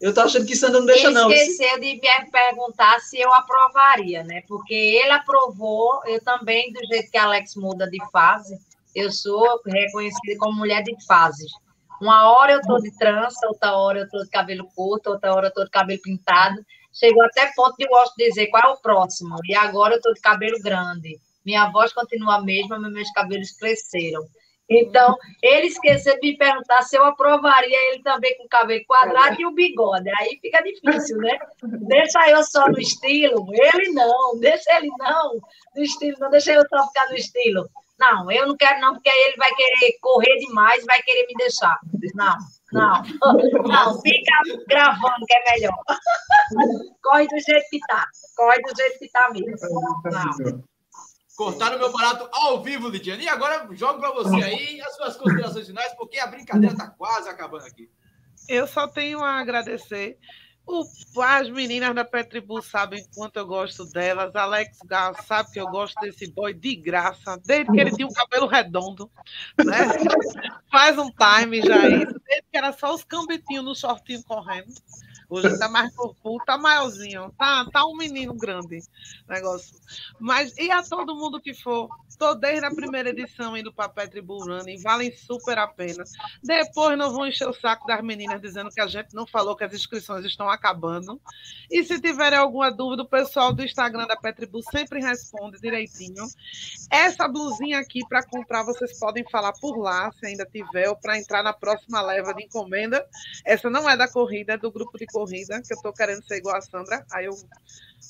S5: Eu tô achando que Sandra não deixa,
S6: ele
S5: não.
S6: esqueceu de me perguntar se eu aprovaria, né? Porque ele aprovou, eu também, do jeito que Alex muda de fase, eu sou reconhecida como mulher de fases. Uma hora eu estou de trança, outra hora eu estou de cabelo curto, outra hora eu estou de cabelo pintado. Chegou até ponto de eu gosto de dizer qual é o próximo. E agora eu estou de cabelo grande. Minha voz continua a mesma, mas meus cabelos cresceram. Então, ele esqueceu de me perguntar se eu aprovaria ele também com o cabelo quadrado e o bigode. Aí fica difícil, né? Deixa eu só no estilo. Ele não, deixa ele não no estilo, não deixa eu só ficar no estilo. Não, eu não quero não, porque aí ele vai querer correr demais, vai querer me deixar. Não, não, não, fica gravando que é melhor. Corre do jeito que tá, corre do jeito que tá mesmo. Não.
S1: Cortaram meu barato ao vivo, Lidiane. E agora jogo para você aí as suas considerações finais, porque a brincadeira está quase acabando aqui.
S2: Eu só tenho a agradecer o, as meninas da Petribu sabem quanto eu gosto delas. Alex Gal sabe que eu gosto desse boy de graça, desde que ele tinha o cabelo redondo. Né? Faz um time já isso, desde que era só os cambitinhos no shortinho correndo. Hoje tá mais fofo, tá maiorzinho, tá, tá um menino grande negócio. Mas e a todo mundo que for, tô desde a primeira edição indo para Petri Running, valem super a pena. Depois não vão encher o saco das meninas dizendo que a gente não falou que as inscrições estão acabando. E se tiverem alguma dúvida, o pessoal do Instagram da Petri Bull sempre responde direitinho. Essa blusinha aqui para comprar, vocês podem falar por lá, se ainda tiver, ou para entrar na próxima leva de encomenda. Essa não é da corrida, é do grupo de corrida, que eu estou querendo ser igual a Sandra. Aí eu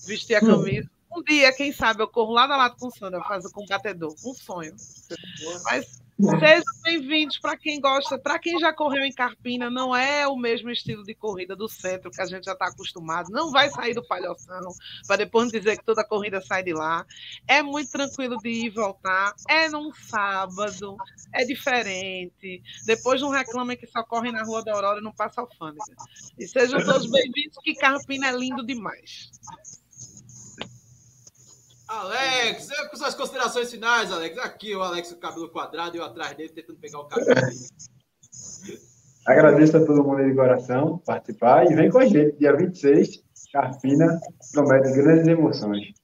S2: vesti a camisa. Um dia, quem sabe, eu corro lado a lado com Sandra, faço com batedor. Um sonho. Mas Sejam bem-vindos para quem gosta, para quem já correu em Carpina, não é o mesmo estilo de corrida do centro que a gente já está acostumado. Não vai sair do palhoção para depois dizer que toda corrida sai de lá. É muito tranquilo de ir e voltar. É num sábado, é diferente. Depois não reclamem que só correm na Rua da Aurora e não passa alfândega. E sejam todos bem-vindos, que Carpina é lindo demais.
S1: Alex, com suas considerações finais, Alex. Aqui o Alex com o cabelo quadrado e eu atrás dele tentando pegar o cabelo.
S4: Agradeço a todo mundo aí de coração participar e vem com a gente, dia 26, Carpina, promete grandes emoções.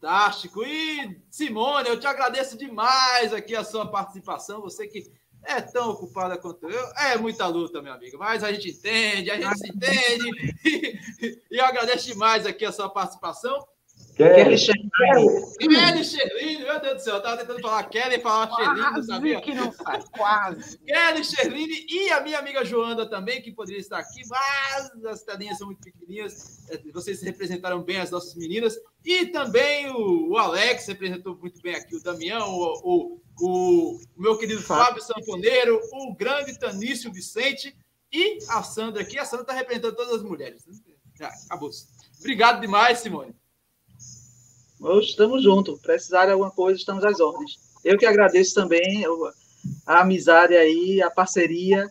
S1: Fantástico. E, Simone, eu te agradeço demais aqui a sua participação. Você que é tão ocupada quanto eu. É muita luta, meu amigo, mas a gente entende, a gente se entende. E, e eu agradeço demais aqui a sua participação.
S2: Kelly Sherline.
S1: Kelly Sherline, meu Deus do céu, eu estava tentando falar Kelly e falar Sherline, não sabia?
S2: que não sai, quase.
S1: Kelly Sherline e a minha amiga Joanda também, que poderia estar aqui, mas as telinhas são muito pequenininhas, é, vocês representaram bem as nossas meninas, e também o, o Alex representou muito bem aqui, o Damião, o, o, o, meu querido Fábio Sanfoneiro, o grande Tanício Vicente e a Sandra aqui. A Sandra está representando todas as mulheres. Já, acabou. Obrigado demais, Simone.
S5: Estamos juntos. Precisar de alguma coisa, estamos às ordens. Eu que agradeço também a amizade aí, a parceria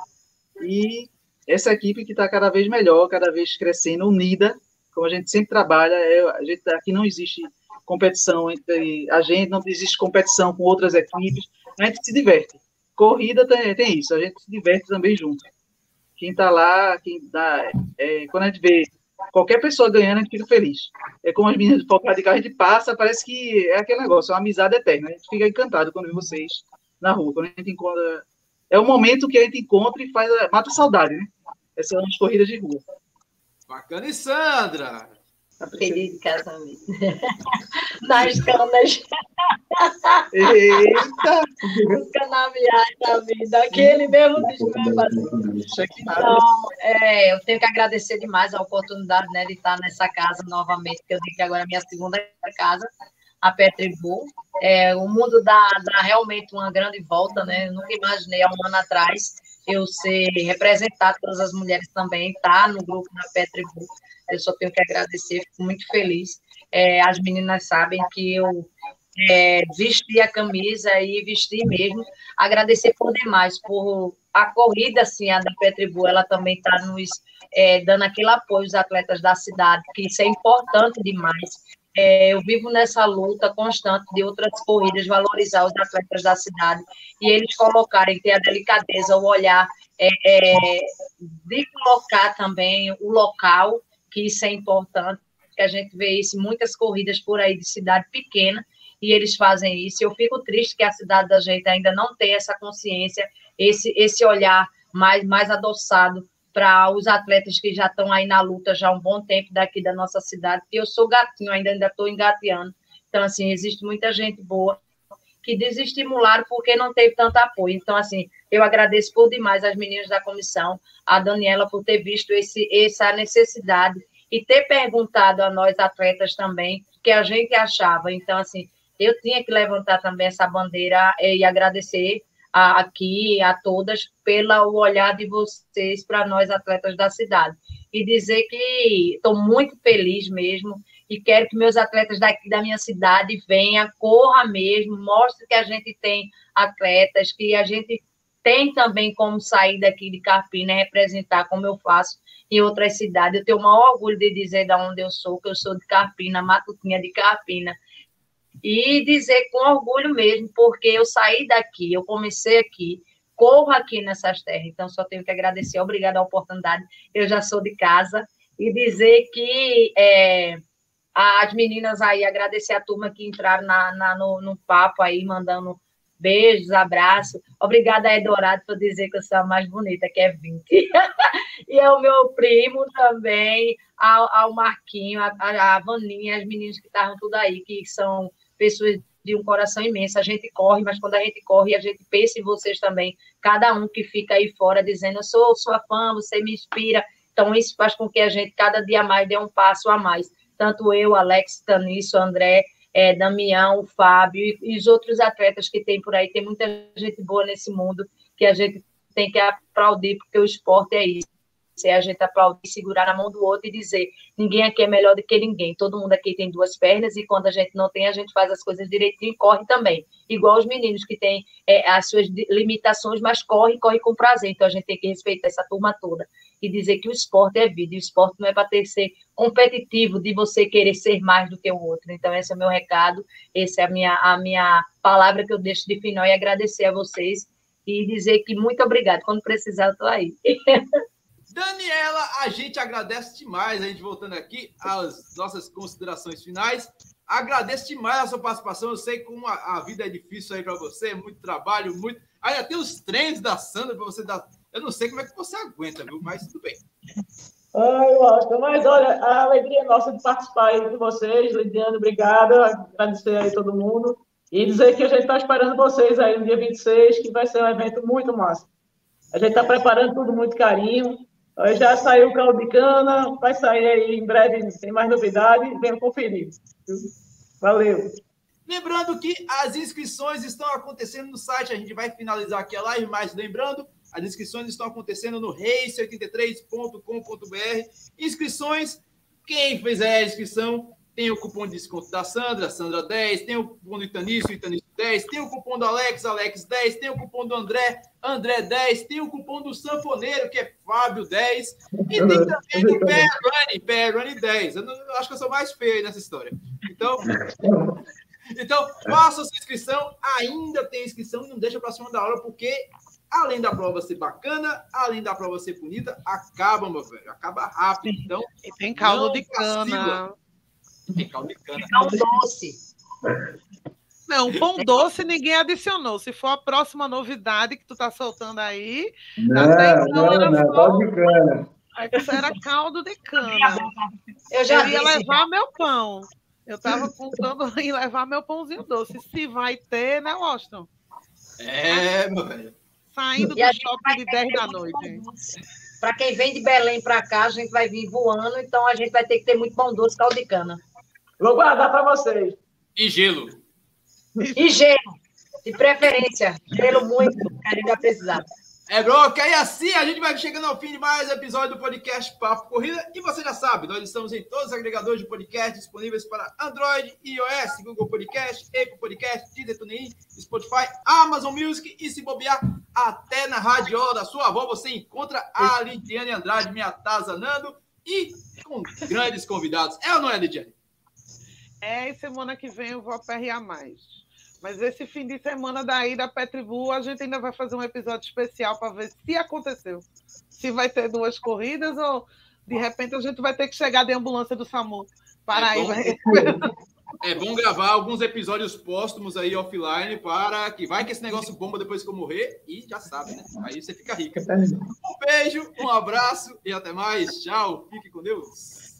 S5: e essa equipe que está cada vez melhor, cada vez crescendo, unida, como a gente sempre trabalha. É, a gente aqui não existe competição entre a gente, não existe competição com outras equipes. A gente se diverte. Corrida tem, tem isso, a gente se diverte também junto. Quem está lá, quem dá, é, quando a gente vê qualquer pessoa ganhando, a gente fica feliz. É como as meninas do Foco Radical, a gente passa, parece que é aquele negócio, é uma amizade eterna. A gente fica encantado quando vê vocês na rua, quando a gente encontra. É o momento que a gente encontra e faz, mata a saudade, né? Essas são as corridas de rua.
S1: Bacana, e Sandra?
S6: Feliz casamento. Nas canas.
S5: Eita!
S6: Busca na viagem da vida. Aquele mesmo disco Então, é, eu tenho que agradecer demais a oportunidade né, de estar nessa casa novamente, que eu digo que agora é a minha segunda casa, a Petribu. É, o mundo dá, dá realmente uma grande volta, né? Eu nunca imaginei há um ano atrás eu ser representar todas as mulheres também, tá, no grupo da Petribu. Eu só tenho que agradecer, fico muito feliz. É, as meninas sabem que eu é, vesti a camisa e vesti mesmo. Agradecer por demais, por a corrida, assim, a da Petribu, ela também está nos é, dando aquele apoio aos atletas da cidade, que isso é importante demais. É, eu vivo nessa luta constante de outras corridas, valorizar os atletas da cidade e eles colocarem, ter a delicadeza, o olhar é, é, de colocar também o local, que isso é importante, que a gente vê isso muitas corridas por aí de cidade pequena e eles fazem isso. Eu fico triste que a cidade da gente ainda não tem essa consciência, esse, esse olhar mais, mais adoçado para os atletas que já estão aí na luta já há um bom tempo daqui da nossa cidade. Eu sou gatinho, ainda ainda estou engateando. Então, assim, existe muita gente boa que desestimularam porque não teve tanto apoio. Então, assim, eu agradeço por demais as meninas da comissão, a Daniela por ter visto esse, essa necessidade e ter perguntado a nós atletas também que a gente achava. Então, assim, eu tinha que levantar também essa bandeira e agradecer a, aqui a todas pelo olhar de vocês para nós atletas da cidade e dizer que estou muito feliz mesmo e quero que meus atletas daqui da minha cidade venham, corra mesmo, mostre que a gente tem atletas, que a gente tem também como sair daqui de Carpina e representar como eu faço em outras cidades. Eu tenho o maior orgulho de dizer de onde eu sou, que eu sou de Carpina, Matutinha de Carpina e dizer com orgulho mesmo, porque eu saí daqui, eu comecei aqui, corro aqui nessas terras. Então, só tenho que agradecer, obrigada a oportunidade. Eu já sou de casa. E dizer que é, as meninas aí, agradecer a turma que entraram na, na no, no, papo aí, mandando beijos, abraços. Obrigada, Edorado, por dizer que eu sou a mais bonita, que é 20. e é o meu primo também, ao, ao Marquinho, a, a Vaninha, as meninas que estavam tudo aí, que são pessoas de um coração imenso. A gente corre, mas quando a gente corre, a gente pensa em vocês também. Cada um que fica aí fora dizendo, eu sou sua fã, você me inspira. Então, isso faz com que a gente, cada dia mais, dê um passo a mais. Tanto eu, Alex, Tanício, André, é, Damião, Fábio e, e os outros atletas que tem por aí. Tem muita gente boa nesse mundo que a gente tem que aplaudir, porque o esporte é isso se a gente aplaudir, segurar na mão do outro e dizer: ninguém aqui é melhor do que ninguém, todo mundo aqui tem duas pernas e quando a gente não tem, a gente faz as coisas direitinho e corre também. Igual os meninos que têm é, as suas limitações, mas corre, corre com prazer. Então a gente tem que respeitar essa turma toda e dizer que o esporte é vida, e o esporte não é para ter ser competitivo, de você querer ser mais do que o outro. Então, esse é o meu recado, essa é a minha, a minha palavra que eu deixo de final e agradecer a vocês e dizer que muito obrigado. Quando precisar, eu estou aí.
S1: Daniela, a gente agradece demais, a gente voltando aqui às nossas considerações finais. Agradeço demais a sua participação. Eu sei como a, a vida é difícil aí para você, muito trabalho, muito. Ainda tem os treinos da Sandra para você dar. Eu não sei como é que você aguenta, viu? Mas tudo bem.
S3: Ai, gosto. Mas olha, a alegria é nossa de participar aí com vocês. Lidiane, obrigada. Agradecer aí todo mundo. E dizer que a gente está esperando vocês aí no dia 26, que vai ser um evento muito massa. A gente está preparando tudo muito carinho. Já saiu o caldo de cana, vai sair aí em breve, tem mais novidade, venham conferir. Valeu.
S1: Lembrando que as inscrições estão acontecendo no site, a gente vai finalizar aqui a live, mas lembrando, as inscrições estão acontecendo no race83.com.br. Inscrições, quem fizer a inscrição tem o cupom de desconto da Sandra, Sandra 10, tem o cupom do Itanício, Itanício 10, tem o cupom do Alex, Alex 10, tem o cupom do André, André 10, tem o cupom do Sanfoneiro, que é Fábio 10, e tem também do Pé Running 10. Eu, não, eu acho que eu sou mais feio nessa história. Então, então faça a sua inscrição, ainda tem inscrição, não deixa para cima da hora, porque além da prova ser bacana, além da prova ser bonita, acaba, meu velho, acaba rápido. Então,
S2: e tem caldo de cana.
S1: Tem caldo de cana.
S6: Pão doce.
S2: Não, pão doce ninguém adicionou. Se for a próxima novidade que tu tá soltando aí,
S4: não, não, não, de cana.
S2: Era caldo de cana.
S6: Eu já
S2: Eu ia levar meu pão. Eu tava contando em levar meu pãozinho doce. Se vai ter, né, Washington?
S1: É, meu velho.
S2: Saindo do shopping de 10 da noite.
S6: Para quem vem de Belém para cá, a gente vai vir voando, então a gente vai ter que ter muito pão doce, caldo de cana.
S3: Vou guardar para vocês.
S1: E gelo.
S6: E gelo, de preferência. Gelo muito, que a gente vai precisar.
S1: É, Broca, e assim a gente vai chegando ao fim de mais um episódio do podcast Papo Corrida. E você já sabe, nós estamos em todos os agregadores de podcast disponíveis para Android, iOS, Google Podcast, Apple Podcast, Deezer, TuneIn, Spotify, Amazon Music e se bobear até na radiola da sua avó, você encontra a Lidiane Andrade me atazanando e com grandes convidados. É ou não é, Lidiane?
S2: É, e semana que vem eu vou aperrear mais. Mas esse fim de semana daí da Petribu, a gente ainda vai fazer um episódio especial para ver se aconteceu. Se vai ter duas corridas ou de repente a gente vai ter que chegar de ambulância do SAMU. Para
S1: é
S2: aí.
S1: Bom, é bom gravar alguns episódios póstumos aí offline para que vai que esse negócio bomba depois que eu morrer e já sabe, né? Aí você fica rico. Um beijo, um abraço e até mais. Tchau. Fique com Deus.